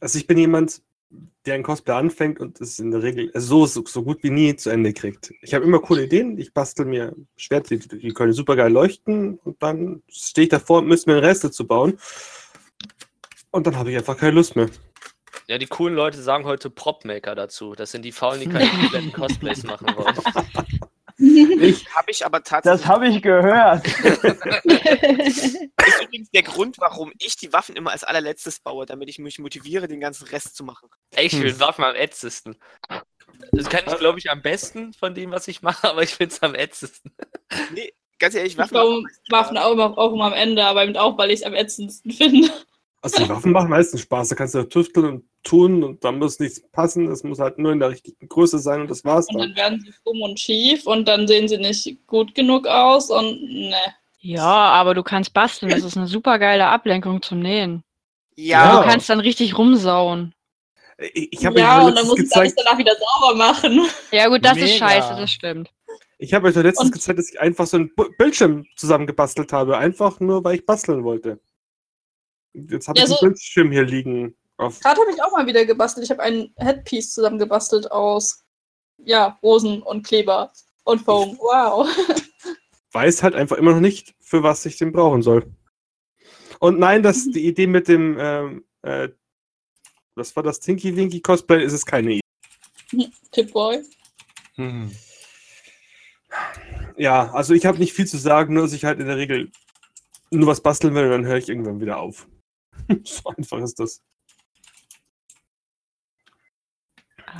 Also ich bin jemand, der ein Cosplay anfängt und es in der Regel so, so, so gut wie nie zu Ende kriegt. Ich habe immer coole Ideen, ich bastel mir Schwerter, die, die können super geil leuchten und dann stehe ich davor und müsste mir den Rest dazu bauen. Und dann habe ich einfach keine Lust mehr. Ja, die coolen Leute sagen heute Propmaker dazu. Das sind die Faulen, die keine kompletten Cosplays machen wollen. Ich, Habe ich aber tatsächlich. Das habe ich gehört. Das ist übrigens der Grund, warum ich die Waffen immer als allerletztes baue, damit ich mich motiviere, den ganzen Rest zu machen. Ich finde Waffen am ätzesten. Das kann ich, glaube ich, am besten von dem, was ich mache, aber ich finde es am ätzesten. Nee, ganz ehrlich, Ich Waffen. baue Waffen auch immer, auch immer am Ende, aber eben auch, weil ich es am ätzendsten finde. Also die Waffen machen meistens Spaß, da kannst du tüfteln und tun und da muss nichts passen, es muss halt nur in der richtigen Größe sein und das war's Und dann. dann werden sie krumm und schief und dann sehen sie nicht gut genug aus und ne. Ja, aber du kannst basteln. Das ist eine super geile Ablenkung zum Nähen. Ja, Du kannst dann richtig rumsauen. Ich, ich habe Ja, euch und dann letztens muss ich alles gezeigt, danach wieder sauber machen. Ja gut, das ist Mega. scheiße, das stimmt. ich habe euch doch letztens Und- gezeigt, dass ich einfach so einen Bildschirm zusammengebastelt habe, einfach nur, weil ich basteln wollte. Jetzt habe Ja, ich einen so- Bildschirm hier liegen. Gerade habe ich auch mal wieder gebastelt. Ich habe ein Headpiece zusammengebastelt aus ja, Rosen und Kleber und Foam. Wow. weiß halt einfach immer noch nicht, für was ich den brauchen soll. Und nein, das, Mhm. die Idee mit dem, ähm, äh, was war das, Tinky Winky Cosplay, ist es keine Idee. Tipboy. Hm. Ja, also ich habe nicht viel zu sagen, nur dass ich halt in der Regel nur was basteln will und dann höre ich irgendwann wieder auf. so einfach ist das.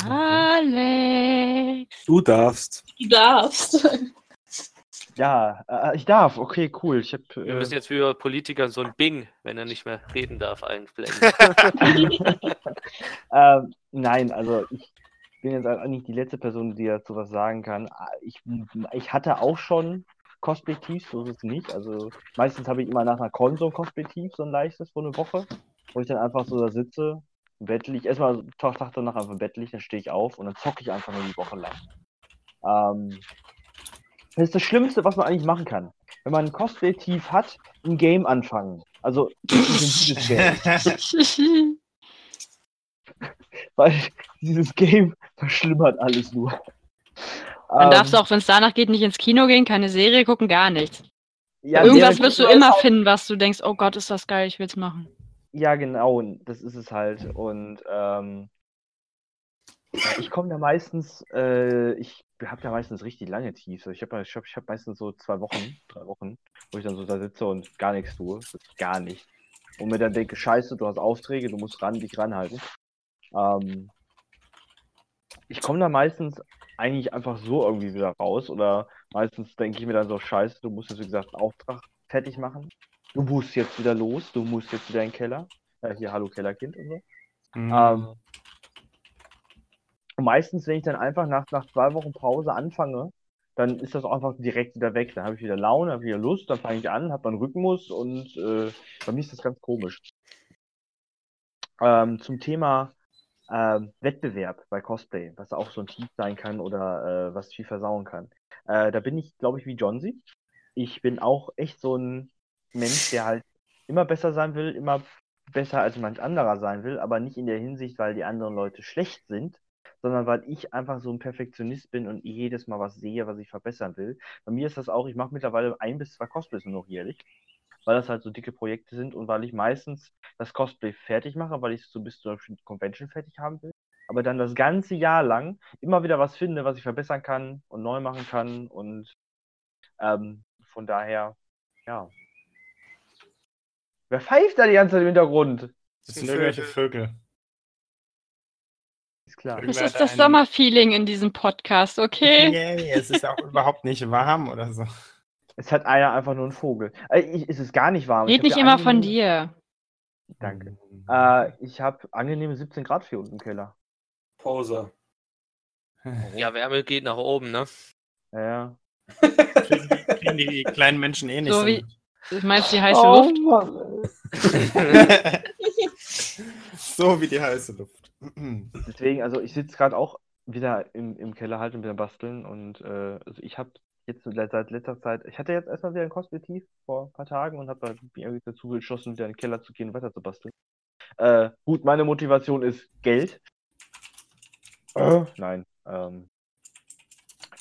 Alex. Du darfst. Du darfst. Ja, äh, ich darf. Okay, cool. Ich. Wir Äh, müssen jetzt für Politiker so ein Bing, wenn er nicht mehr reden darf, einblenden. ähm, nein, also ich bin jetzt eigentlich die letzte Person, die dazu was sagen kann. Ah, Ich, ich hatte auch schon Cosplay-Tiefs, so ist es nicht. Also meistens habe ich immer nach einer Con so ein Cosplay-Tief, so ein leichtes, so eine Woche, wo ich dann einfach so da sitze, im Bett liege, erstmal Tag, Tag danach einfach im Bett liege, dann stehe ich auf und dann zocke ich einfach nur die Woche lang. Ähm, das ist das Schlimmste, was man eigentlich machen kann. Wenn man ein Cosplay-Tief hat, ein Game anfangen. Also Game. Weil dieses Game verschlimmert alles nur. Dann Ähm, darfst du auch, wenn es danach geht, nicht ins Kino gehen, keine Serie gucken, gar nichts. Ja, Irgendwas wirst du immer finden, was du denkst, oh Gott, ist das geil, ich will's machen. Ja, genau, und das ist es halt. Und ähm, ich komme da meistens, äh, ich habe da meistens richtig lange Tiefs. Ich habe ich hab, ich hab meistens so zwei Wochen, drei Wochen, wo ich dann so da sitze und gar nichts tue. Gar nicht. Und mir dann denke, scheiße, du hast Aufträge, du musst ran, dich ranhalten. Ähm, ich komme da meistens eigentlich einfach so irgendwie wieder raus. Oder meistens denke ich mir dann so, scheiße, du musst jetzt, wie gesagt, einen Auftrag fertig machen. Du musst jetzt wieder los, du musst jetzt wieder in den Keller. Äh, hier, hallo Kellerkind und so. Mhm. Ähm, und meistens, wenn ich dann einfach nach, nach zwei Wochen Pause anfange, dann ist das auch einfach direkt wieder weg. Dann habe ich wieder Laune, habe wieder Lust, dann fange ich an, habe dann Rhythmus und äh, bei mir ist das ganz komisch. Ähm, zum Thema ähm, Wettbewerb bei Cosplay, was auch so ein Tief sein kann oder äh, was viel versauen kann. Äh, da bin ich, glaube ich, wie Johnsy. Ich bin auch echt so ein Mensch, der halt immer besser sein will, immer besser als manch anderer sein will, aber nicht in der Hinsicht, weil die anderen Leute schlecht sind, sondern weil ich einfach so ein Perfektionist bin und jedes Mal was sehe, was ich verbessern will. Bei mir ist das auch, ich mache mittlerweile ein bis zwei Cosplays nur noch jährlich, weil das halt so dicke Projekte sind und weil ich meistens das Cosplay fertig mache, weil ich es so bis zur Convention fertig haben will, aber dann das ganze Jahr lang immer wieder was finde, was ich verbessern kann und neu machen kann und ähm, von daher, ja. Wer pfeift da die ganze Zeit im Hintergrund? Das sind irgendwelche Vögel. Ist klar. Das ist das Sommerfeeling in diesem Podcast, okay? Yay, es ist auch überhaupt nicht warm oder so. Es hat einer einfach nur einen Vogel. Äh, ich, es ist gar nicht warm. Ich Red nicht immer von dir. Danke. Äh, ich habe angenehme 17 Grad hier unten im Keller. Pause. Ja, Wärme geht nach oben, ne? Ja, ja. Kriegen die, kriegen die kleinen Menschen eh nicht So wie- Du meinst die heiße Oh, Luft? Mann. so wie die heiße Luft. Deswegen, also ich sitze gerade auch wieder im, im Keller halt und wieder basteln und äh, also ich habe jetzt seit letzter Zeit, ich hatte jetzt erstmal wieder ein Cosplay-Tief vor ein paar Tagen und habe mich irgendwie dazu entschlossen, wieder in den Keller zu gehen und weiter zu basteln. Äh, gut, meine Motivation ist Geld. Äh, nein, ähm,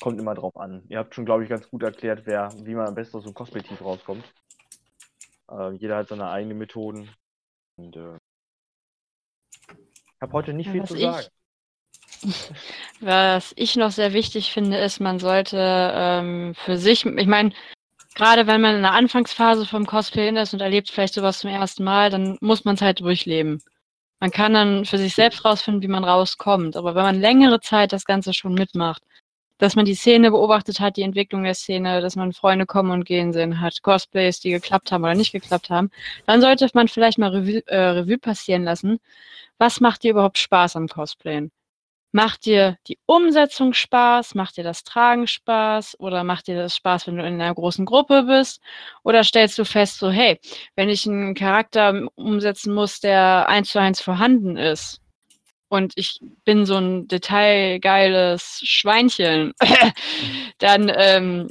kommt immer drauf an. Ihr habt schon, glaube ich, ganz gut erklärt, wer, wie man am besten aus so einem Cosplay-Tief rauskommt. Äh, jeder hat seine eigenen Methoden. Und äh, ich habe heute nicht Ja, viel zu ich- sagen. Was ich noch sehr wichtig finde, ist, man sollte ähm, für sich, ich meine, gerade wenn man in der Anfangsphase vom Cosplay ist und erlebt vielleicht sowas zum ersten Mal, dann muss man es halt durchleben. Man kann dann für sich selbst rausfinden, wie man rauskommt. Aber wenn man längere Zeit das Ganze schon mitmacht, dass man die Szene beobachtet hat, die Entwicklung der Szene, dass man Freunde kommen und gehen sehen hat, Cosplays, die geklappt haben oder nicht geklappt haben, dann sollte man vielleicht mal Revue, äh, Revue passieren lassen. Was macht dir überhaupt Spaß am Cosplayen? Macht dir die Umsetzung Spaß? Macht dir das Tragen Spaß? Oder macht dir das Spaß, wenn du in einer großen Gruppe bist? Oder stellst du fest, so, hey, wenn ich einen Charakter umsetzen muss, der eins zu eins vorhanden ist, und ich bin so ein detailgeiles Schweinchen, dann ähm,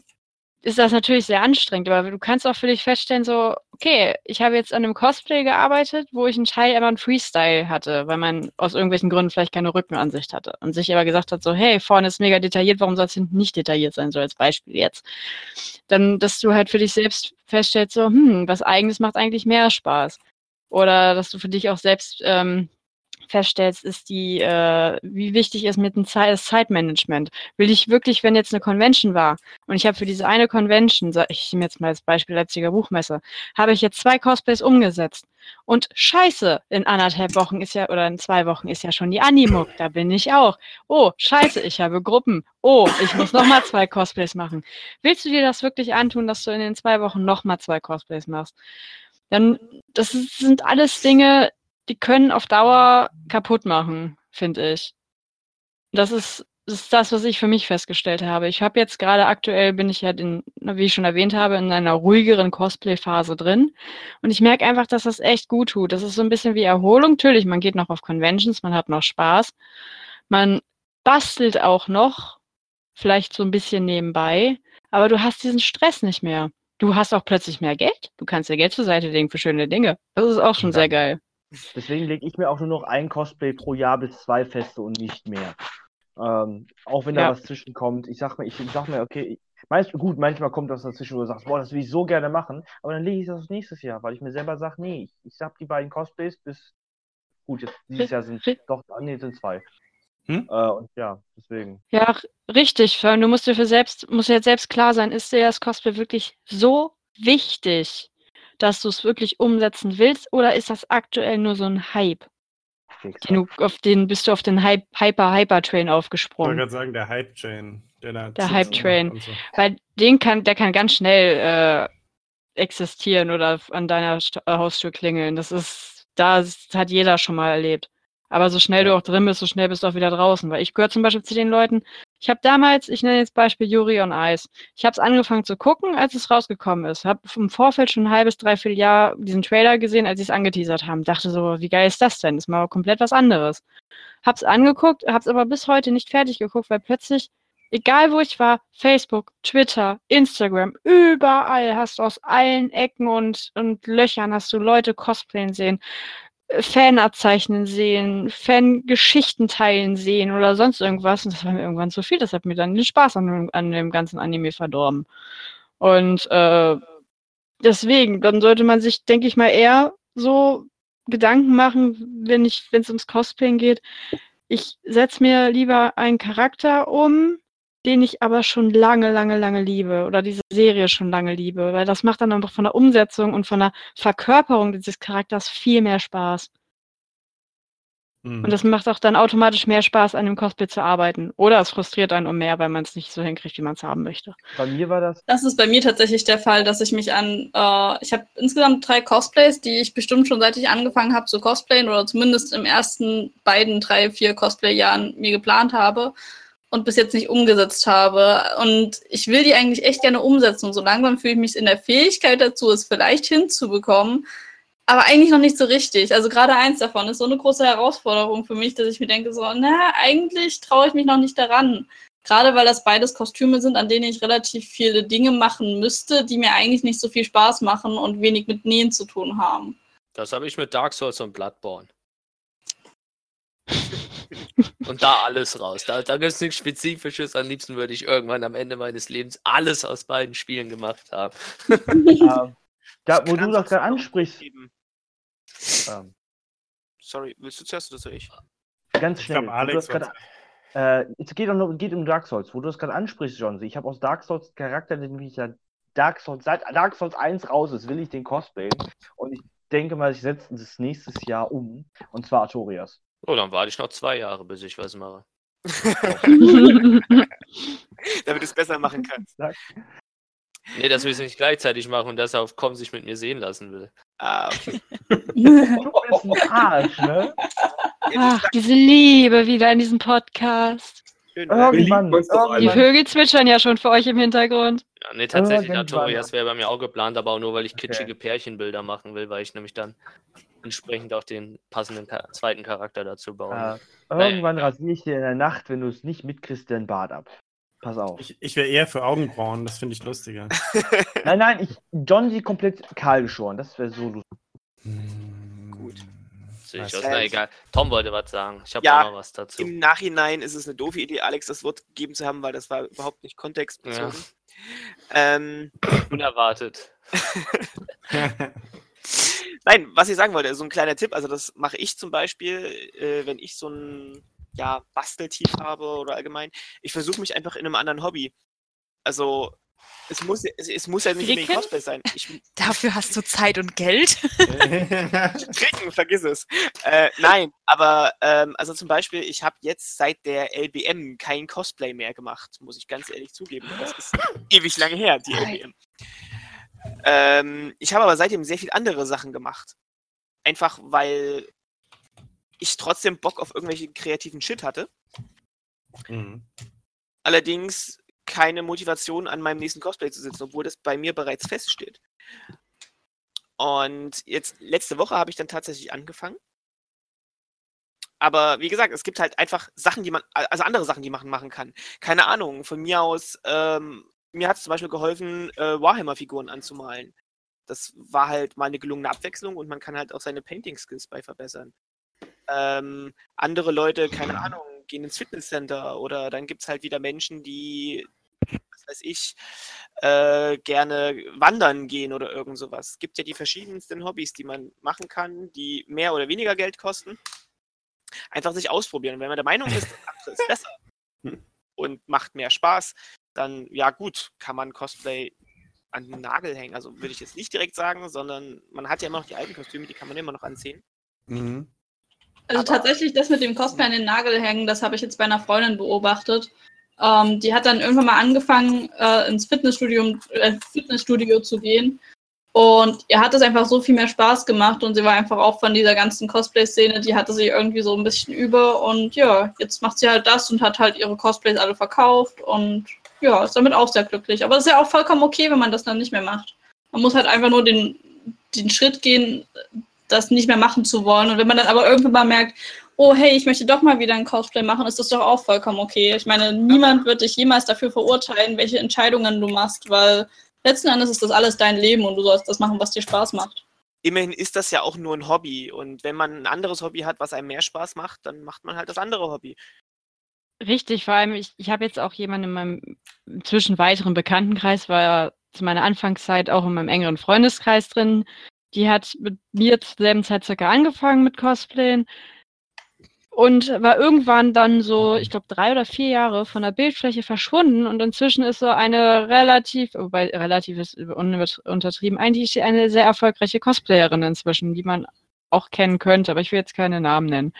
ist das natürlich sehr anstrengend. Aber du kannst auch für dich feststellen, so, okay, ich habe jetzt an einem Cosplay gearbeitet, wo ich einen Teil immer einen Freestyle hatte, weil man aus irgendwelchen Gründen vielleicht keine Rückenansicht hatte. Und sich aber gesagt hat, so, hey, vorne ist mega detailliert, warum soll es hinten nicht detailliert sein, so als Beispiel jetzt. Dann, dass du halt für dich selbst feststellst, so, hm, was eigenes macht eigentlich mehr Spaß. Oder dass du für dich auch selbst ähm, feststellst, ist die, äh, wie wichtig ist mit dem Zeit, das Zeitmanagement. Will ich wirklich, wenn jetzt eine Convention war und ich habe für diese eine Convention, ich nehme jetzt mal als Beispiel Leipziger Buchmesse, habe ich jetzt zwei Cosplays umgesetzt. Und scheiße, in anderthalb Wochen ist ja, oder in zwei Wochen ist ja schon die Animuk, da bin ich auch. Oh, scheiße, ich habe Gruppen. Oh, ich muss nochmal zwei Cosplays machen. Willst du dir das wirklich antun, dass du in den zwei Wochen nochmal zwei Cosplays machst? Dann, das sind alles Dinge, die können auf Dauer kaputt machen, finde ich. Das ist, das ist das, was ich für mich festgestellt habe. Ich habe jetzt gerade aktuell, bin ich ja, in, wie ich schon erwähnt habe, in einer ruhigeren Cosplay-Phase drin. Und ich merke einfach, dass das echt gut tut. Das ist so ein bisschen wie Erholung. Natürlich, man geht noch auf Conventions, man hat noch Spaß. Man bastelt auch noch, vielleicht so ein bisschen nebenbei, aber du hast diesen Stress nicht mehr. Du hast auch plötzlich mehr Geld. Du kannst dir Geld zur Seite legen für schöne Dinge. Das ist auch schon sehr geil. Deswegen lege ich mir auch nur noch ein Cosplay pro Jahr bis zwei feste und nicht mehr. Ähm, auch wenn da Ja. was zwischenkommt. Ich sag mir, ich, ich sag mir, okay, ich, Meist, gut, manchmal kommt das dazwischen, wo du sagst, boah, das will ich so gerne machen, aber dann lege ich das nächstes Jahr, weil ich mir selber sage, nee, ich, ich habe die beiden Cosplays bis, gut, jetzt dieses Jahr sind doch, ah, nee, sind zwei. Hm? Äh, und ja, deswegen. Ja, richtig. Du musst dir für selbst, musst dir jetzt selbst klar sein, ist dir das Cosplay wirklich so wichtig, dass du es wirklich umsetzen willst, oder ist das aktuell nur so ein Hype? Den du, auf den bist du auf den Hype, Hyper Hyper Train Ich wollte aufgesprungen. gerade sagen, der Hype-Chain. Der, da Der Hype-Train. macht und so. Weil den kann, der kann ganz schnell äh, existieren oder an deiner St äh, Haustür klingeln. Das ist, das hat jeder schon mal erlebt. Aber so schnell du auch drin bist, so schnell bist du auch wieder draußen. Weil ich gehöre zum Beispiel zu den Leuten, ich habe damals, ich nenne jetzt Beispiel Yuri on Ice. Ich habe es angefangen zu gucken, als es rausgekommen ist. Habe im Vorfeld schon ein halbes, dreiviertel Jahr diesen Trailer gesehen, als sie es angeteasert haben. Dachte so, wie geil ist das denn? Ist mal komplett was anderes. Hab's angeguckt, hab's aber bis heute nicht fertig geguckt, weil plötzlich egal wo ich war, Facebook, Twitter, Instagram, überall hast du aus allen Ecken und, und Löchern hast du Leute cosplayen sehen, Fanabzeichnen sehen, Fangeschichten teilen sehen oder sonst irgendwas. Und das war mir irgendwann zu viel. Das hat mir dann den Spaß an, dem- an dem ganzen Anime verdorben. Und äh, deswegen, dann sollte man sich, denke ich mal, eher so Gedanken machen, wenn es ums Cosplayen geht. Ich setze mir lieber einen Charakter um, den ich aber schon lange, lange, lange liebe oder diese Serie schon lange liebe, weil das macht dann einfach von der Umsetzung und von der Verkörperung dieses Charakters viel mehr Spaß. Mhm. Und das macht auch dann automatisch mehr Spaß, an dem Cosplay zu arbeiten. Oder es frustriert einen um mehr, weil man es nicht so hinkriegt, wie man es haben möchte. Bei mir war das, Das ist bei mir tatsächlich der Fall, dass ich mich an, äh, ich habe insgesamt drei Cosplays, die ich bestimmt schon seit ich angefangen habe zu cosplayen oder zumindest im ersten beiden, drei, vier Cosplay-Jahren mir geplant habe und bis jetzt nicht umgesetzt habe. Und ich will die eigentlich echt gerne umsetzen und so langsam fühle ich mich in der Fähigkeit dazu, es vielleicht hinzubekommen, aber eigentlich noch nicht so richtig. Also gerade eins davon ist so eine große Herausforderung für mich, dass ich mir denke so, na, eigentlich traue ich mich noch nicht daran. Gerade weil das beides Kostüme sind, an denen ich relativ viele Dinge machen müsste, die mir eigentlich nicht so viel Spaß machen und wenig mit Nähen zu tun haben. Das habe ich mit Dark Souls und Bloodborne. Und da alles raus. Da, da gibt es nichts Spezifisches. Am liebsten würde ich irgendwann am Ende meines Lebens alles aus beiden Spielen gemacht haben. ähm, da, Ich wo du das gerade ansprichst, geben. ähm, Sorry, willst du zuerst oder soll ich? ganz Ich schnell. wo du Alex. grad- Äh, es geht um, geht um Dark Souls, wo du das gerade ansprichst, John. Ich habe aus Dark Souls Charakter, den ich ja Dark Souls, seit Dark Souls 1 raus ist, will ich den cosplayen. Und ich denke mal, ich setze das nächstes Jahr um. Und zwar Artorias. Oh, dann warte ich noch zwei Jahre, bis ich was mache. Damit du es besser machen kannst. Nee, dass wir es nicht gleichzeitig machen und dass er auf Com sich mit mir sehen lassen will. Ah, okay. Du bist ein Arsch, ne? Ach, diese Liebe wieder in diesem Podcast. Schön, Die. Vögel zwitschern ja schon für euch im Hintergrund. Ja, nee, tatsächlich, Irgendwann. Artorias wäre bei mir auch geplant, aber auch nur, weil ich Okay. kitschige Pärchenbilder machen will, weil ich nämlich dann entsprechend auch den passenden Ka zweiten Charakter dazu bauen. Äh, irgendwann rasiere ich dir in der Nacht, wenn du es nicht mitkriegst, den Bart ab. Pass auf. Ich, ich wäre eher für Augenbrauen, das finde ich lustiger. Nein, nein, ich, John sie komplett kahl geschoren. Das wäre so lustig. Gut. Sehe ich aus. Na egal. Tom wollte was sagen. Ich habe Ja, auch noch was dazu. Im Nachhinein ist es eine doofe Idee, Alex das Wort gegeben zu haben, weil das war überhaupt nicht kontextbezogen. Ähm, Unerwartet. nein, was ich sagen wollte, so ein kleiner Tipp, also das mache ich zum Beispiel, äh, wenn ich so ein ja, Basteltief habe oder allgemein, ich versuche mich einfach in einem anderen Hobby. Also es muss, es, es muss ja nicht unbedingt? Cosplay sein. Ich, Dafür hast du Zeit und Geld. Stricken, vergiss es. Äh, nein, aber ähm, also zum Beispiel, ich habe jetzt seit der LBM kein Cosplay mehr gemacht, muss ich ganz ehrlich zugeben. Das ist ewig lange her, die LBM. Ähm, ich habe aber seitdem sehr viel andere Sachen gemacht. Einfach weil ich trotzdem Bock auf irgendwelche kreativen Shit hatte. Mhm. Allerdings keine Motivation, an meinem nächsten Cosplay zu sitzen, obwohl das bei mir bereits feststeht. Und jetzt, letzte Woche habe ich dann tatsächlich angefangen. Aber wie gesagt, es gibt halt einfach Sachen, die man, also andere Sachen, die man machen kann. Keine Ahnung, von mir aus, ähm, mir hat es zum Beispiel geholfen, äh, Warhammer-Figuren anzumalen. Das war halt mal eine gelungene Abwechslung und man kann halt auch seine Painting-Skills bei verbessern. Ähm, andere Leute, keine Ahnung, gehen ins Fitnesscenter oder dann gibt es halt wieder Menschen, die was weiß ich, äh, gerne wandern gehen oder irgend sowas. Es gibt ja die verschiedensten Hobbys, die man machen kann, die mehr oder weniger Geld kosten. Einfach sich ausprobieren. Wenn man der Meinung ist, das andere ist besser Hm. und macht mehr Spaß, dann ja gut, kann man Cosplay an den Nagel hängen. Also würde ich jetzt nicht direkt sagen, sondern man hat ja immer noch die alten Kostüme, die kann man immer noch anziehen. Mhm. Also Aber- tatsächlich das mit dem Cosplay an den Nagel hängen, das habe ich jetzt bei einer Freundin beobachtet. Ähm, die hat dann irgendwann mal angefangen, äh, ins Fitnessstudio, äh, Fitnessstudio zu gehen. Und ihr hat es einfach so viel mehr Spaß gemacht und sie war einfach auch von dieser ganzen Cosplay-Szene, die hatte sie irgendwie so ein bisschen über und ja, jetzt macht sie halt das und hat halt ihre Cosplays alle verkauft und ja, ist damit auch sehr glücklich. Aber es ist ja auch vollkommen okay, wenn man das dann nicht mehr macht. Man muss halt einfach nur den, den Schritt gehen, das nicht mehr machen zu wollen. Und wenn man dann aber irgendwann mal merkt, oh hey, ich möchte doch mal wieder ein Cosplay machen, ist das doch auch vollkommen okay. Ich meine, niemand wird dich jemals dafür verurteilen, welche Entscheidungen du machst, weil letzten Endes ist das alles dein Leben und du sollst das machen, was dir Spaß macht. Immerhin ist das ja auch nur ein Hobby. Und wenn man ein anderes Hobby hat, was einem mehr Spaß macht, dann macht man halt das andere Hobby. Richtig, vor allem, ich, ich habe jetzt auch jemanden in meinem zwischen weiteren Bekanntenkreis, war ja zu meiner Anfangszeit auch in meinem engeren Freundeskreis drin. Die hat mit mir zur selben Zeit circa angefangen mit Cosplayen und war irgendwann dann so, ich glaube, drei oder vier Jahre von der Bildfläche verschwunden und inzwischen ist so eine relativ, wobei relativ ist untertrieben, eigentlich eine sehr erfolgreiche Cosplayerin inzwischen, die man auch kennen könnte, aber ich will jetzt keine Namen nennen.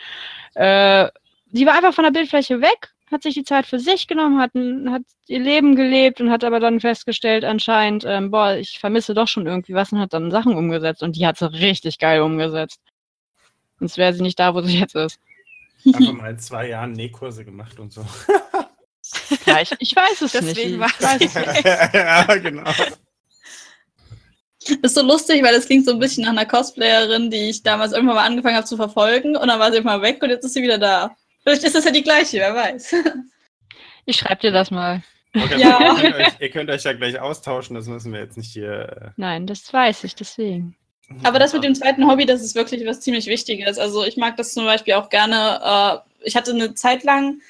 Äh, die war einfach von der Bildfläche weg, hat sich die Zeit für sich genommen, hat, hat ihr Leben gelebt und hat aber dann festgestellt, anscheinend, ähm, boah, ich vermisse doch schon irgendwie was und hat dann Sachen umgesetzt und die hat sie richtig geil umgesetzt. Sonst wäre sie nicht da, wo sie jetzt ist. Einfach mal in zwei Jahren Nähkurse gemacht und so. Ja, ich, ich weiß es Deswegen nicht. Ich war weiß es nicht. ja, genau. Ist so lustig, weil es klingt so ein bisschen nach einer Cosplayerin, die ich damals irgendwann mal angefangen habe zu verfolgen und dann war sie immer weg und jetzt ist sie wieder da. Vielleicht ist das ja die gleiche, wer weiß. Ich schreib dir das mal. Okay, Ja. ihr, könnt euch, ihr könnt euch ja gleich austauschen, das müssen wir jetzt nicht hier. Nein, das weiß ich, deswegen. äh, Aber das mit dem zweiten Hobby, das ist wirklich was ziemlich Wichtiges. Also ich mag das zum Beispiel auch gerne. Äh, ich hatte eine Zeit lang,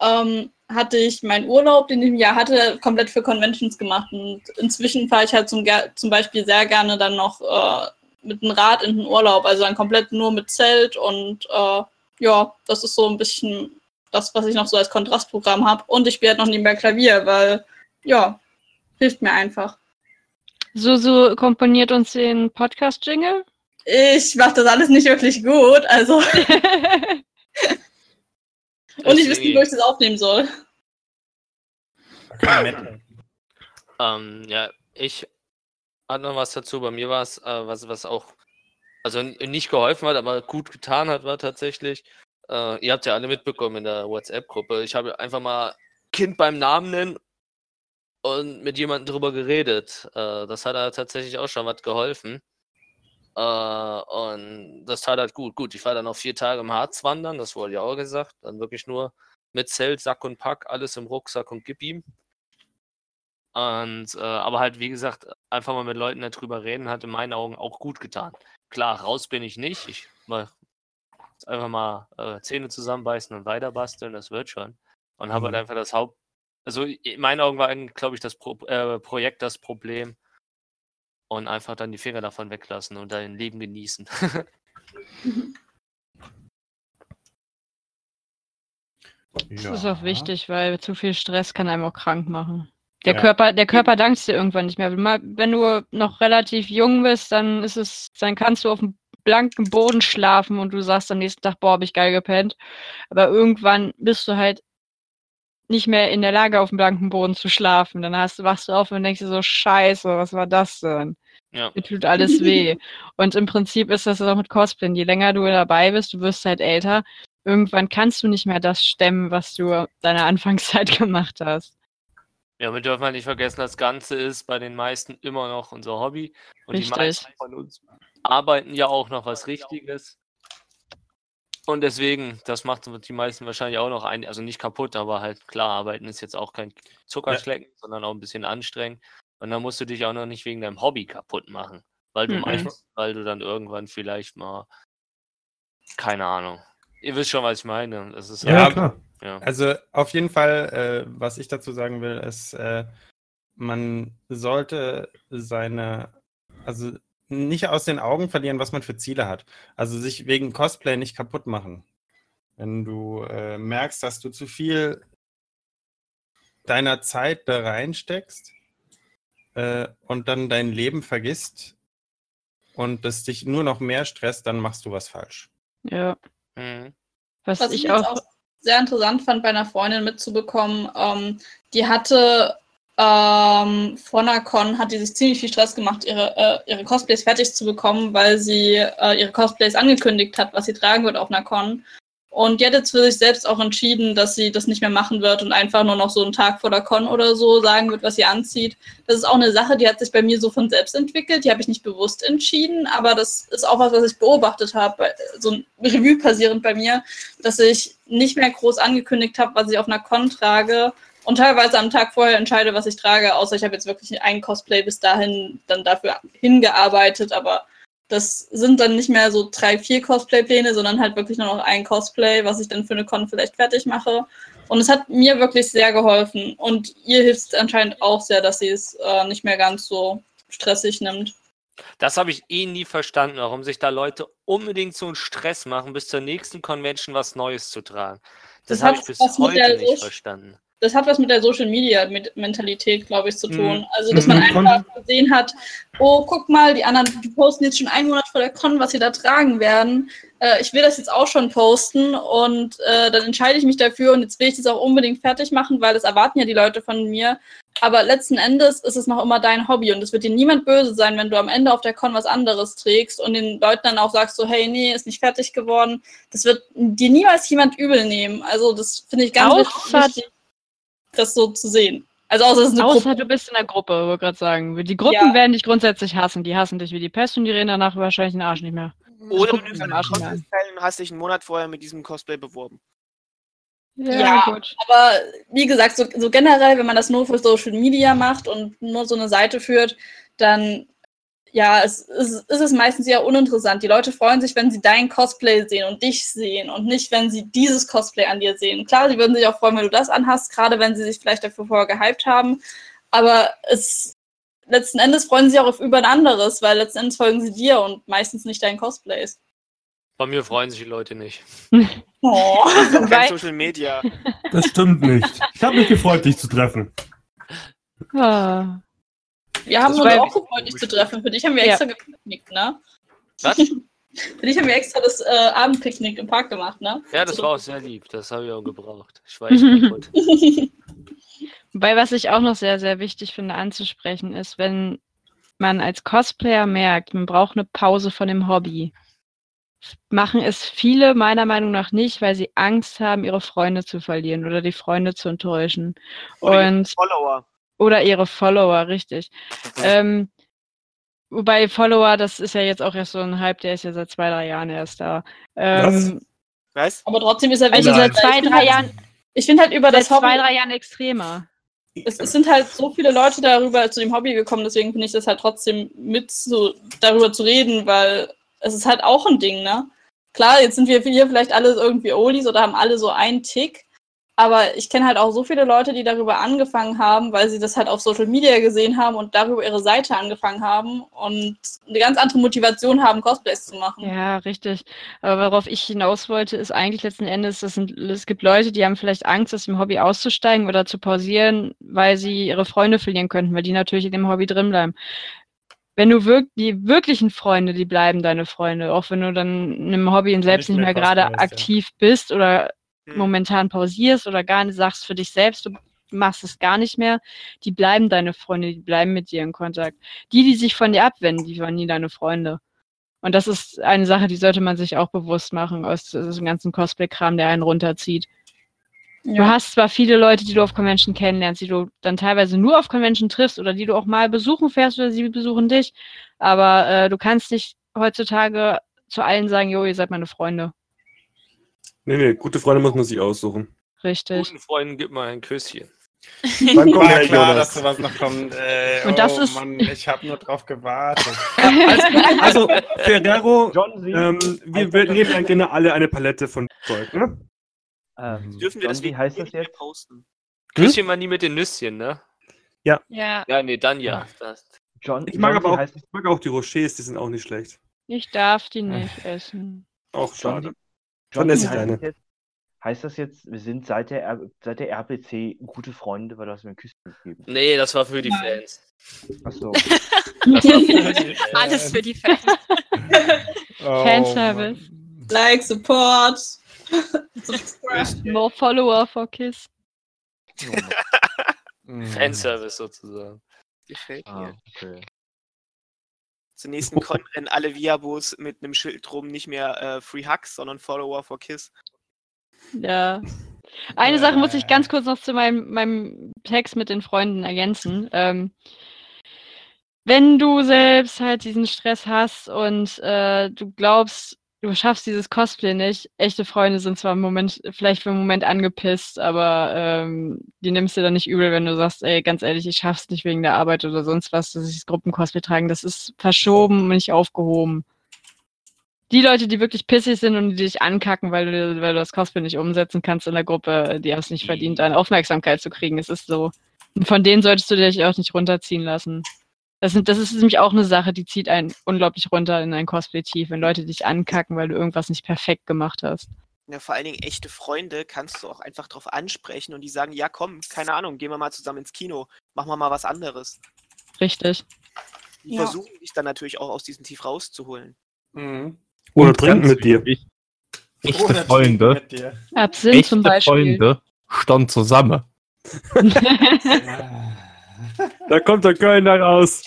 ähm, hatte ich meinen Urlaub, den ich im Jahr hatte, komplett für Conventions gemacht. Und inzwischen fahre ich halt zum, zum Beispiel sehr gerne dann noch äh, mit einem Rad in den Urlaub. Also dann komplett nur mit Zelt und äh, ja, das ist so ein bisschen das, was ich noch so als Kontrastprogramm habe. Und ich spiele halt noch nebenbei Klavier, weil ja, hilft mir einfach. Susu komponiert uns den Podcast-Jingle. Ich mache das alles nicht wirklich gut, also. Und ich wüsste nicht, wo ich das aufnehmen soll. Metal. Ähm, ja, ich hatte noch was dazu. Bei mir war es, äh, was, was auch, also nicht geholfen hat, aber gut getan hat, war tatsächlich, äh, ihr habt ja alle mitbekommen in der WhatsApp-Gruppe. Ich habe einfach mal Kind beim Namen nennen und mit jemandem drüber geredet. Äh, das hat halt tatsächlich auch schon was geholfen. Äh, und das tat halt gut. Gut, ich war dann noch vier Tage im Harz wandern, das wurde ja auch gesagt. Dann wirklich nur mit Zelt, Sack und Pack, alles im Rucksack und gib ihm. Und äh, aber halt, wie gesagt, einfach mal mit Leuten darüber reden, hat in meinen Augen auch gut getan. Klar, raus bin ich nicht. Ich mal einfach mal äh, Zähne zusammenbeißen und weiter basteln, das wird schon. Und habe halt Mhm. einfach das Haupt. Also in meinen Augen war, glaube ich, das Pro äh, Projekt das Problem. Und einfach dann die Finger davon weglassen und dein Leben genießen. Das ist auch wichtig, weil zu viel Stress kann einem auch krank machen. Der Ja. Körper, der Körper dankt dir irgendwann nicht mehr. Wenn du noch relativ jung bist, dann ist es, dann kannst du auf dem blanken Boden schlafen und du sagst am nächsten Tag, boah, hab ich geil gepennt. Aber irgendwann bist du halt nicht mehr in der Lage, auf dem blanken Boden zu schlafen. Dann hast, du- wachst du auf und denkst dir so, scheiße, was war das denn? Ja. Mir tut alles weh. Und im Prinzip ist das auch mit Cosplay. Je länger du dabei bist, du wirst halt älter. Irgendwann kannst du nicht mehr das stemmen, was du deiner Anfangszeit gemacht hast. Ja, wir dürfen halt nicht vergessen, das Ganze ist bei den meisten immer noch unser Hobby. Und die Richtig. meisten von uns arbeiten ja auch noch was Richtiges. Und deswegen, das macht die meisten wahrscheinlich auch noch ein, also nicht kaputt, aber halt klar, arbeiten ist jetzt auch kein Zuckerschlecken, sondern auch ein bisschen anstrengend. Und dann musst du dich auch noch nicht wegen deinem Hobby kaputt machen. Weil du Mhm. meinst, weil du dann irgendwann vielleicht mal, keine Ahnung. Ihr wisst schon, was ich meine. Das ist Ja, halt- klar. Ja. Also auf jeden Fall, äh, was ich dazu sagen will, ist, äh, man sollte seine, also nicht aus den Augen verlieren, was man für Ziele hat. Also sich wegen Cosplay nicht kaputt machen. Wenn du äh, merkst, dass du zu viel deiner Zeit da reinsteckst äh, und dann dein Leben vergisst und das dich nur noch mehr stresst, dann machst du was falsch. Ja. Mhm. Was, Was ich auch. Sehr interessant fand, bei einer Freundin mitzubekommen, ähm, die hatte ähm, von einer Con hat die sich ziemlich viel Stress gemacht, ihre, äh, ihre Cosplays fertig zu bekommen, weil sie äh, ihre Cosplays angekündigt hat, was sie tragen wird auf einer Con. Und die hat jetzt für sich selbst auch entschieden, dass sie das nicht mehr machen wird und einfach nur noch so einen Tag vor der Con oder so sagen wird, was sie anzieht. Das ist auch eine Sache, die hat sich bei mir so von selbst entwickelt. Die habe ich nicht bewusst entschieden, aber das ist auch was, was ich beobachtet habe, so ein Revue passierend bei mir, dass ich nicht mehr groß angekündigt habe, was ich auf einer Con trage und teilweise am Tag vorher entscheide, was ich trage, außer ich habe jetzt wirklich ein Cosplay bis dahin dann dafür hingearbeitet, aber das sind dann nicht mehr so drei, vier Cosplay-Pläne, sondern halt wirklich nur noch ein Cosplay, was ich dann für eine Con vielleicht fertig mache. Und es hat mir wirklich sehr geholfen. Und ihr hilft es anscheinend auch sehr, dass sie es äh, nicht mehr ganz so stressig nimmt. Das habe ich eh nie verstanden, warum sich da Leute unbedingt so einen Stress machen, bis zur nächsten Convention was Neues zu tragen. Das, Das habe hat ich bis heute nicht Soci- verstanden. das hat was mit der Social Media mit Mentalität, glaube ich, zu tun. Mhm. Also, dass man Mhm. einfach gesehen hat, oh, guck mal, die anderen, die posten jetzt schon einen Monat vor der Con, was sie da tragen werden. Äh, ich will das jetzt auch schon posten und äh, dann entscheide ich mich dafür und jetzt will ich das auch unbedingt fertig machen, weil das erwarten ja die Leute von mir. Aber letzten Endes ist es noch immer dein Hobby und es wird dir niemand böse sein, wenn du am Ende auf der Con was anderes trägst und den Leuten dann auch sagst so, hey, nee, ist nicht fertig geworden. Das wird dir niemals jemand übel nehmen. Also das finde ich ganz Außer- wichtig, das so zu sehen. Also außer es ist eine Außer Gruppe. du bist in der Gruppe, wollte gerade sagen. Die Gruppen Ja. werden dich grundsätzlich hassen. Die hassen dich wie die Pest und die reden danach wahrscheinlich den Arsch nicht mehr. Oder du nimmst an. Cosplay und hast dich einen Monat vorher mit diesem Cosplay beworben. Ja. Aber wie gesagt, so, so generell, wenn man das nur für Social Media macht und nur so eine Seite führt, dann ja, es, es ist es meistens eher uninteressant. Die Leute freuen sich, wenn sie dein Cosplay sehen und dich sehen und nicht, wenn sie dieses Cosplay an dir sehen. Klar, sie würden sich auch freuen, wenn du das anhast, gerade wenn sie sich vielleicht dafür vorher gehypt haben. Aber es letzten Endes freuen sie sich auch auf über ein anderes, weil letzten Endes folgen sie dir und meistens nicht deinen Cosplays. Bei mir freuen sich die Leute nicht. Oh. Kein Social Media. Das stimmt nicht. Ich habe mich gefreut, dich zu treffen. Ah. Wir haben Das uns auch gefreut, dich zu treffen. Für dich haben wir Ja. extra gepicknickt, ne? Was? Für dich haben wir extra das äh, Abendpicknick im Park gemacht, ne? Ja, das So- war auch sehr lieb. Das habe ich auch gebraucht. Ich war echt kaputt. Wobei, was ich auch noch sehr, sehr wichtig finde anzusprechen, ist, wenn man als Cosplayer merkt, man braucht eine Pause von dem Hobby. Machen es viele meiner Meinung nach nicht, weil sie Angst haben, ihre Freunde zu verlieren oder die Freunde zu enttäuschen. Oder Und Follower. oder ihre Follower, richtig. Ähm, wobei Follower, das ist ja jetzt auch erst so ein Hype, der ist ja seit zwei, drei Jahren erst da. Ähm, Was? Aber trotzdem ist er also seit zwei, drei Jahren, Ich finde halt über seit das Hobby. zwei, drei Jahren extremer. es, es sind halt so viele Leute darüber zu dem Hobby gekommen, deswegen finde ich das halt trotzdem mit so darüber zu reden, weil es ist halt auch ein Ding, ne? Klar, jetzt sind wir hier vielleicht alle irgendwie Oldies oder haben alle so einen Tick, aber ich kenne halt auch so viele Leute, die darüber angefangen haben, weil sie das halt auf Social Media gesehen haben und darüber ihre Seite angefangen haben und eine ganz andere Motivation haben, Cosplays zu machen. Ja, richtig. Aber worauf ich hinaus wollte, ist eigentlich letzten Endes, sind, es gibt Leute, die haben vielleicht Angst, aus dem Hobby auszusteigen oder zu pausieren, weil sie ihre Freunde verlieren könnten, weil die natürlich in dem Hobby drin bleiben. Wenn du wirklich, die wirklichen Freunde, die bleiben deine Freunde, auch wenn du dann in einem Hobby und selbst Nicht nicht mehr mehr gerade cosplayst, ja. aktiv bist oder Hm. momentan pausierst oder gar nicht sagst für dich selbst, du machst es gar nicht mehr, die bleiben deine Freunde, die bleiben mit dir in Kontakt. Die, die sich von dir abwenden, die waren nie deine Freunde. Und das ist eine Sache, die sollte man sich auch bewusst machen aus diesem ganzen Cosplay-Kram, der einen runterzieht. Du hast zwar viele Leute, die du auf Convention kennenlernst, die du dann teilweise nur auf Convention triffst oder die du auch mal besuchen fährst oder sie besuchen dich, aber äh, du kannst nicht heutzutage zu allen sagen, jo, ihr seid meine Freunde. Nee, nee, gute Freunde muss man sich aussuchen. Richtig. Guten Freunden gib mal ein Küsschen. Wann kommt der klar, Jonas? dass sowas noch kommt. Äh, Und das oh ist- Mann, ich habe nur drauf gewartet. Also, Ferrero, ähm, wir, wir nehmen dann gerne alle eine Palette von Zeug, ne? Ähm, Dürfen wir John, das wie heißt das jetzt? posten? Küsschen mal nie mit den Nüsschen, ne? Ja. Ja, nee, dann ja. Das, John, Ich mag John, aber auch, heißt, ich mag auch die Rochers, die sind auch nicht schlecht. Ich darf die nicht essen. Auch John, schade. John, Dann esse ich heißt, eine. das jetzt, heißt das jetzt, wir sind seit der, R seit der RPC gute Freunde, weil du hast mir ein Küsschen gegeben? nee, das war für die Fans. Achso. Das war für die Fans. Alles für die Fans. Oh, Fanservice. Like, Support. Subscribe. More Follower for Kiss. Mann. Fanservice sozusagen. Gefällt mir. Ah, okay. Zur nächsten Con rennen alle Viabos mit einem Schild drum nicht mehr äh, Free Hugs, sondern Follower for Kiss. Ja. Eine Sache muss ich ganz kurz noch zu meinem, meinem Text mit den Freunden ergänzen. Ähm, wenn du selbst halt diesen Stress hast und äh, du glaubst, du schaffst dieses Cosplay nicht, echte Freunde sind zwar im Moment, vielleicht für einen Moment angepisst, aber ähm, die nimmst du dann nicht übel, wenn du sagst, ey, ganz ehrlich, ich schaff's nicht wegen der Arbeit oder sonst was, dass ich das Gruppencosplay tragen. Das ist verschoben und nicht aufgehoben die Leute, die wirklich pissig sind und die dich ankacken, weil du, weil du das Cosplay nicht umsetzen kannst in der Gruppe, die haben es nicht verdient, deine Aufmerksamkeit zu kriegen. Es ist so. Und von denen solltest du dich auch nicht runterziehen lassen. Das, sind, das ist nämlich auch eine Sache, die zieht einen unglaublich runter in ein Cosplay tief, wenn Leute dich ankacken, weil du irgendwas nicht perfekt gemacht hast. Ja, vor allen Dingen echte Freunde kannst du auch einfach drauf ansprechen und die sagen, ja komm, keine Ahnung, gehen wir mal zusammen ins Kino, machen wir mal was anderes. Richtig. Die Ja. versuchen dich dann natürlich auch aus diesem Tief rauszuholen. Mhm. Oder trinken mit dir. wichtig, Echte Oder Freunde, mit dir. Absinth echte zum Beispiel. Freunde standen zusammen. Da kommt der Kölner raus.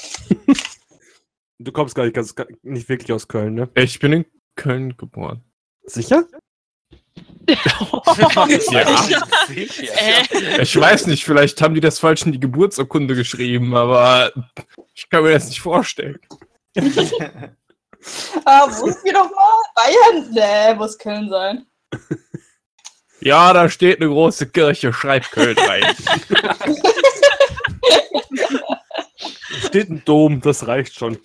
Du kommst gar nicht, ganz, nicht wirklich aus Köln, ne? Ich bin in Köln geboren. Sicher? Ja. Äh, Ich weiß nicht, vielleicht haben die das falsch in die Geburtsurkunde geschrieben, aber ich kann mir das nicht vorstellen. Ah, wo ist die nochmal? Bayern? Nee, muss Köln sein. Ja, da steht eine große Kirche, schreib Köln rein. Steht ein Dom, das reicht schon.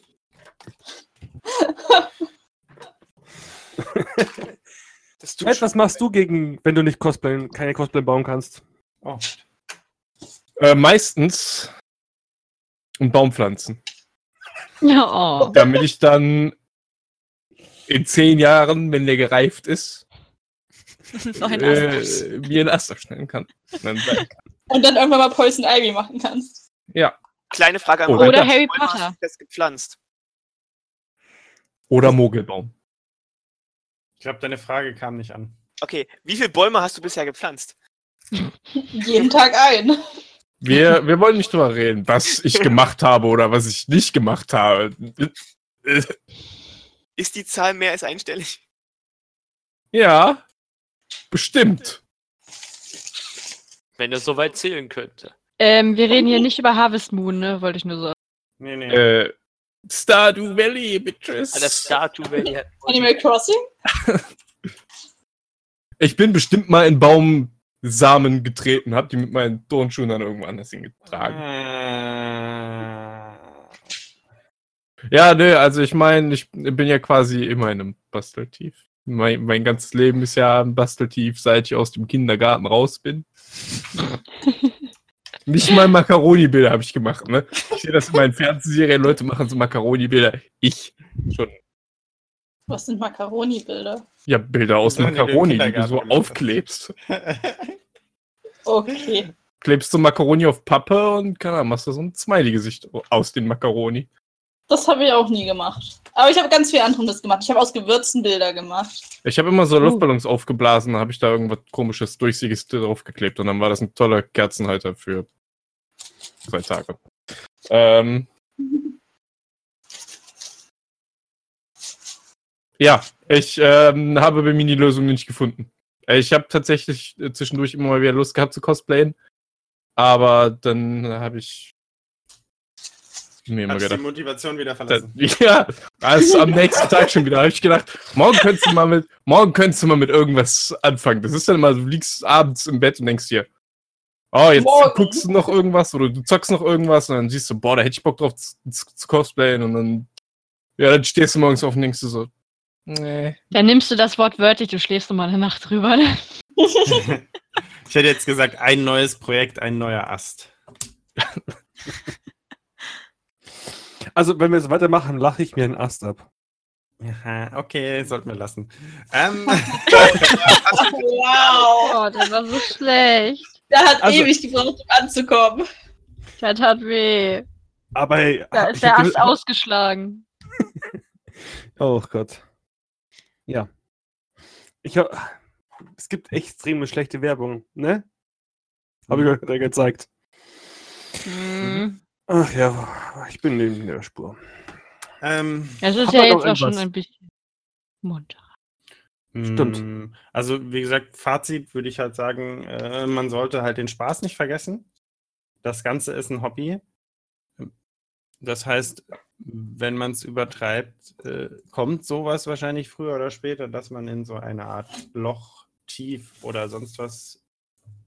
Ed, was machst du gegen, wenn du nicht Cosplay, keine Cosplay bauen kannst? Oh. äh, meistens um Baumpflanzen. Ja, oh. Damit ich dann in zehn Jahren, wenn der gereift ist, äh, mir einen Ast aufschneiden kann. Und dann irgendwann mal Poison Ivy machen kannst. Ja. Kleine Frage an Oder das- Harry Potter. du fest gepflanzt. Oder Mogelbaum. Ich glaube, deine Frage kam nicht an. Okay, wie viele Bäume hast du bisher gepflanzt? Jeden Tag ein. Wir, wir wollen nicht drüber reden, was ich gemacht habe oder was ich nicht gemacht habe. Ist die Zahl mehr als einstellig? Ja, bestimmt. Wenn er so weit zählen könnte. Ähm, wir reden hier nicht über Harvest Moon, ne? Wollte ich nur so. Nee, nee. Äh, Stardew Valley, Bitches. Das Statue Valley hat. Animal Crossing? Ich bin bestimmt mal in Baumsamen getreten, hab die mit meinen Turnschuhen dann irgendwo anders hingetragen. Äh, Ja, nö, also ich meine, ich bin ja quasi immer in einem Basteltief. Mein, mein ganzes Leben ist ja ein Basteltief, seit ich aus dem Kindergarten raus bin. Nicht mal Macaroni-Bilder habe ich gemacht, ne? Ich sehe das in meinen Fernsehserien, Leute machen so Macaroni-Bilder. Ich schon. Was sind Macaroni-Bilder? Ja, Bilder aus So, die du im Macaroni, die du Kindergarten so aufklebst. Okay. Klebst du Macaroni auf Pappe und keine Ahnung, machst du so ein Smiley-Gesicht aus den Macaroni. Das habe ich auch nie gemacht. Aber ich habe ganz viel anderes gemacht. Ich habe aus Gewürzen Bilder gemacht. Ich habe immer so Oh. Luftballons aufgeblasen, da habe ich da irgendwas komisches, durchsichtiges draufgeklebt und dann war das ein toller Kerzenhalter für zwei Tage. Ähm, ja, ich ähm, habe bei mir die Lösung nicht gefunden. Äh, Ich habe tatsächlich äh, zwischendurch immer mal wieder Lust gehabt zu cosplayen, aber dann habe ich mir immer Hat die gedacht, Motivation wieder da, verlassen. ja, also am nächsten Tag schon wieder. Habe ich gedacht, morgen könntest du mal mit, morgen könntest du mal mit irgendwas anfangen. Das ist dann mal, du liegst abends im Bett und denkst dir, oh, jetzt Morgen. guckst du noch irgendwas oder du zockst noch irgendwas und dann siehst du, boah, da hätte ich Bock drauf zu, zu, zu cosplayen und dann, ja, dann stehst du morgens auf und denkst du so, nee. Dann nimmst du das Wort wörtlich, du schläfst nochmal eine Nacht drüber. Ne? ich hätte jetzt gesagt, ein neues Projekt, ein neuer Ast. Also, wenn wir so weitermachen, lache ich mir einen Ast ab. Ja, okay, sollten wir lassen. Ähm, Wow. Oh, der war so schlecht. Der hat Also- ewig gebraucht, um anzukommen. Der tat weh. Aber Da ich ist der Ast ge- ausgeschlagen. Oh Gott. Ja. Ich hab, es gibt extreme schlechte Werbung, ne? Habe ich euch gerade gezeigt. Hm. Ach ja, ich bin neben der Spur. ähm, Es ist ja jetzt auch schon ein bisschen munter. Stimmt. Mm, Also, wie gesagt, Fazit würde ich halt sagen, äh, man sollte halt den Spaß nicht vergessen. Das Ganze ist ein Hobby. Das heißt, wenn man es übertreibt, äh, kommt sowas wahrscheinlich früher oder später, dass man in so eine Art Loch, Tief oder sonst was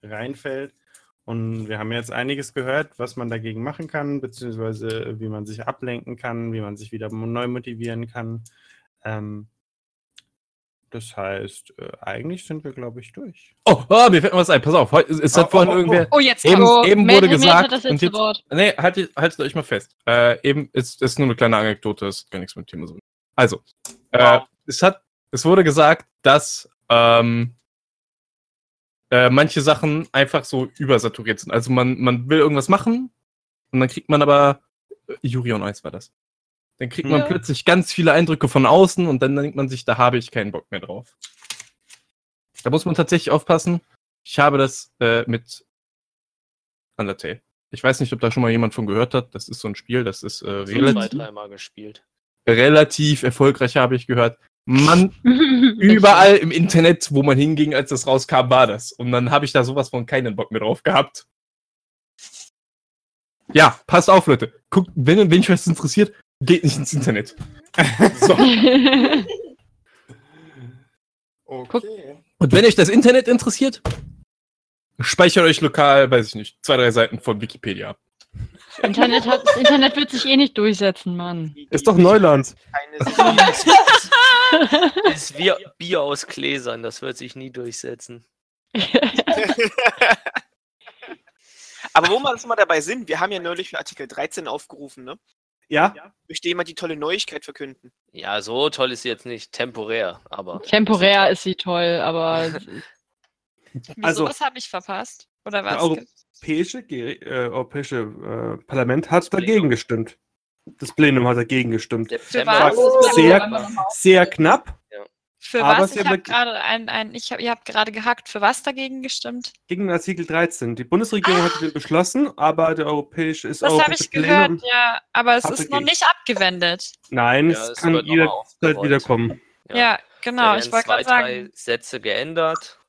reinfällt. Und wir haben jetzt einiges gehört, was man dagegen machen kann, beziehungsweise wie man sich ablenken kann, wie man sich wieder neu motivieren kann. Ähm, das heißt, äh, eigentlich sind wir, glaube ich, durch. Oh, oh, mir fällt noch was ein. Pass auf, es hat Oh, vorhin oh, oh, irgendwer. Oh, jetzt Eben, kommt's. eben wurde Matt gesagt. letzte jetzt, Wort. nee, haltet, haltet euch mal fest. Äh, eben ist, ist nur eine kleine Anekdote, ist gar nichts mit dem Thema so. Also, äh, es hat, es wurde gesagt, dass ähm, äh, manche Sachen einfach so übersaturiert sind. Also man, man will irgendwas machen und dann kriegt man aber äh, Yuri on Ice war das. Dann kriegt man Ja. plötzlich ganz viele Eindrücke von außen und dann denkt man sich, da habe ich keinen Bock mehr drauf. Da muss man tatsächlich aufpassen. Ich habe das äh, mit Undertale. Ich weiß nicht, ob da schon mal jemand von gehört hat. Das ist so ein Spiel, das ist äh, Zwei, relativ, dreimal gespielt. relativ erfolgreich, habe ich gehört. Man, überall im Internet, wo man hinging, als das rauskam, war das. Und dann habe ich da sowas von keinen Bock mehr drauf gehabt. Ja, passt auf, Leute. Guckt, wenn, wenn euch was interessiert, geht nicht ins Internet. So. Okay. Und wenn euch das Internet interessiert, speichert euch lokal, weiß ich nicht, zwei, drei Seiten von Wikipedia ab. Internet hat, das Internet wird sich eh nicht durchsetzen, Mann. Ist doch Neuland. Das ist wie Bier aus Gläsern, das wird sich nie durchsetzen. Aber wo wir schon mal dabei sind, wir haben ja neulich für Artikel 13 aufgerufen, ne? Ja? Möchte jemand die tolle Neuigkeit verkünden? Ja, so toll ist sie jetzt nicht, temporär, aber. Temporär ist sie toll, aber Wieso, Also- was habe ich verpasst? Oder was? Der Europäische, äh, Europäische äh, Parlament hat dagegen gestimmt. Das Plenum hat dagegen gestimmt. September. was? Sehr, sehr knapp Für aber was? Ich habe gerade ein, ein, ich hab, ihr habt gerade gehackt. Für was dagegen gestimmt? gegen Artikel 13. Die Bundesregierung hat den beschlossen, aber der europäische ist Das habe ich gehört, Plenum. ja. Aber es hat ist noch nicht abgewendet. Nein, Ja, es es kann jederzeit wiederkommen. Ja, genau. Da Ich wollte gerade drei sagen. Sätze geändert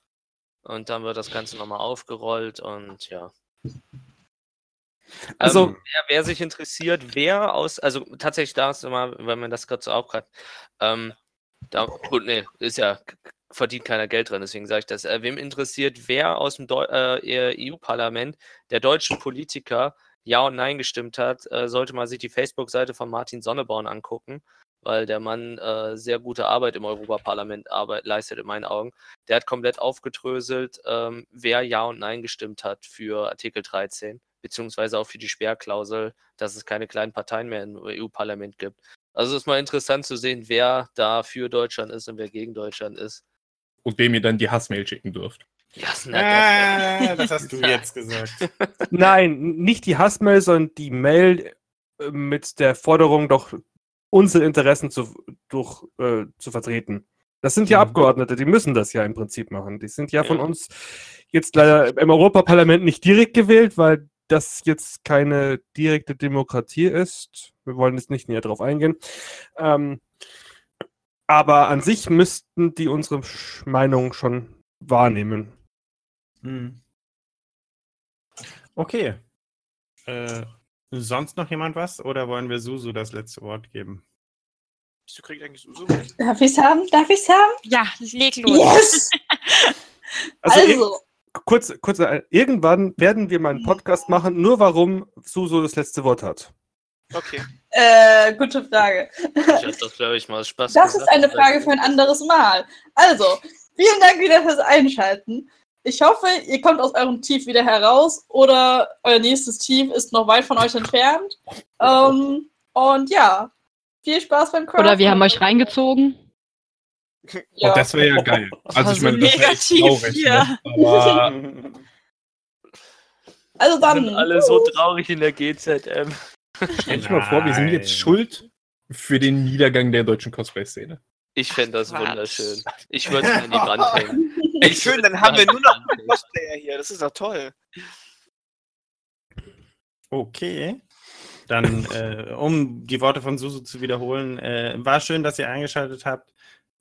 und dann wird das Ganze nochmal aufgerollt und ja. Also- ähm, wer, wer sich interessiert, wer aus, also tatsächlich da ist immer, wenn man das gerade so hat, ähm, da, gut, nee, ist ja, verdient keiner Geld dran, deswegen sage ich das. Äh, wem interessiert, wer aus dem äh, EU-Parlament der deutschen Politiker Ja und Nein gestimmt hat, äh, sollte man sich die Facebook-Seite von Martin Sonneborn angucken, weil der Mann äh, sehr gute Arbeit im Europaparlament Arbeit leistet, in meinen Augen. Der hat komplett aufgedröselt, ähm, wer Ja und Nein gestimmt hat für Artikel 13, beziehungsweise auch für die Sperrklausel, dass es keine kleinen Parteien mehr im EU-Parlament gibt. Also es ist mal interessant zu sehen, wer da für Deutschland ist und wer gegen Deutschland ist. Und dem ihr dann die Hassmail schicken dürft. Ja, na, Ah, das hast du jetzt gesagt. Nein, nicht die Hassmail, sondern die Mail äh, mit der Forderung, doch unsere Interessen zu, durch, äh, zu vertreten. Das sind ja Mhm. Abgeordnete, die müssen das ja im Prinzip machen. Die sind ja von Ja. uns jetzt leider im Europaparlament nicht direkt gewählt, weil das jetzt keine direkte Demokratie ist. Wir wollen jetzt nicht näher drauf eingehen. Ähm, aber an sich müssten die unsere Meinung schon wahrnehmen. Hm. Okay. Äh, sonst noch jemand was oder wollen wir Susu das letzte Wort geben? Du kriegst eigentlich so. Darf ich's haben? Darf ich's haben? Ja, leg los. Yes! Also, Also, kurz, kurz, äh, irgendwann werden wir mal einen Podcast machen, nur warum Suso das letzte Wort hat. Okay. äh, gute Frage. ich hatte das, glaube ich, mal Spaß Das gesagt, ist eine Frage für ein anderes Mal. Also, vielen Dank wieder fürs Einschalten. ich hoffe, ihr kommt aus eurem Tief wieder heraus oder euer nächstes Tief ist noch weit von euch entfernt. Ähm, und ja, viel Spaß beim Craften. Oder wir haben euch reingezogen. Ja. Oh, das wäre ja geil. Also ich so meine, das negativ traurig. hier. Ne? Aber also Wir dann. sind alle so traurig in der GZM. stell dir mal vor, wir sind jetzt schuld für den Niedergang der deutschen Cosplay-Szene. Ich fände das Quatsch. wunderschön. Ich würde es mir an die Wand hängen. Ey, schön, dann haben wir nur noch Cosplayer hier. Das ist doch toll. Okay. Dann, äh, um die Worte von Susu zu wiederholen, äh, war schön, dass ihr eingeschaltet habt.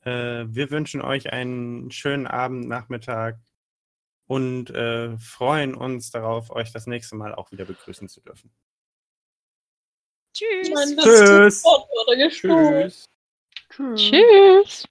Äh, wir wünschen euch einen schönen Abend, Nachmittag und äh, freuen uns darauf, euch das nächste Mal auch wieder begrüßen zu dürfen. Tschüss. Tschüss. gesprochen. Tschüss. Tschüss.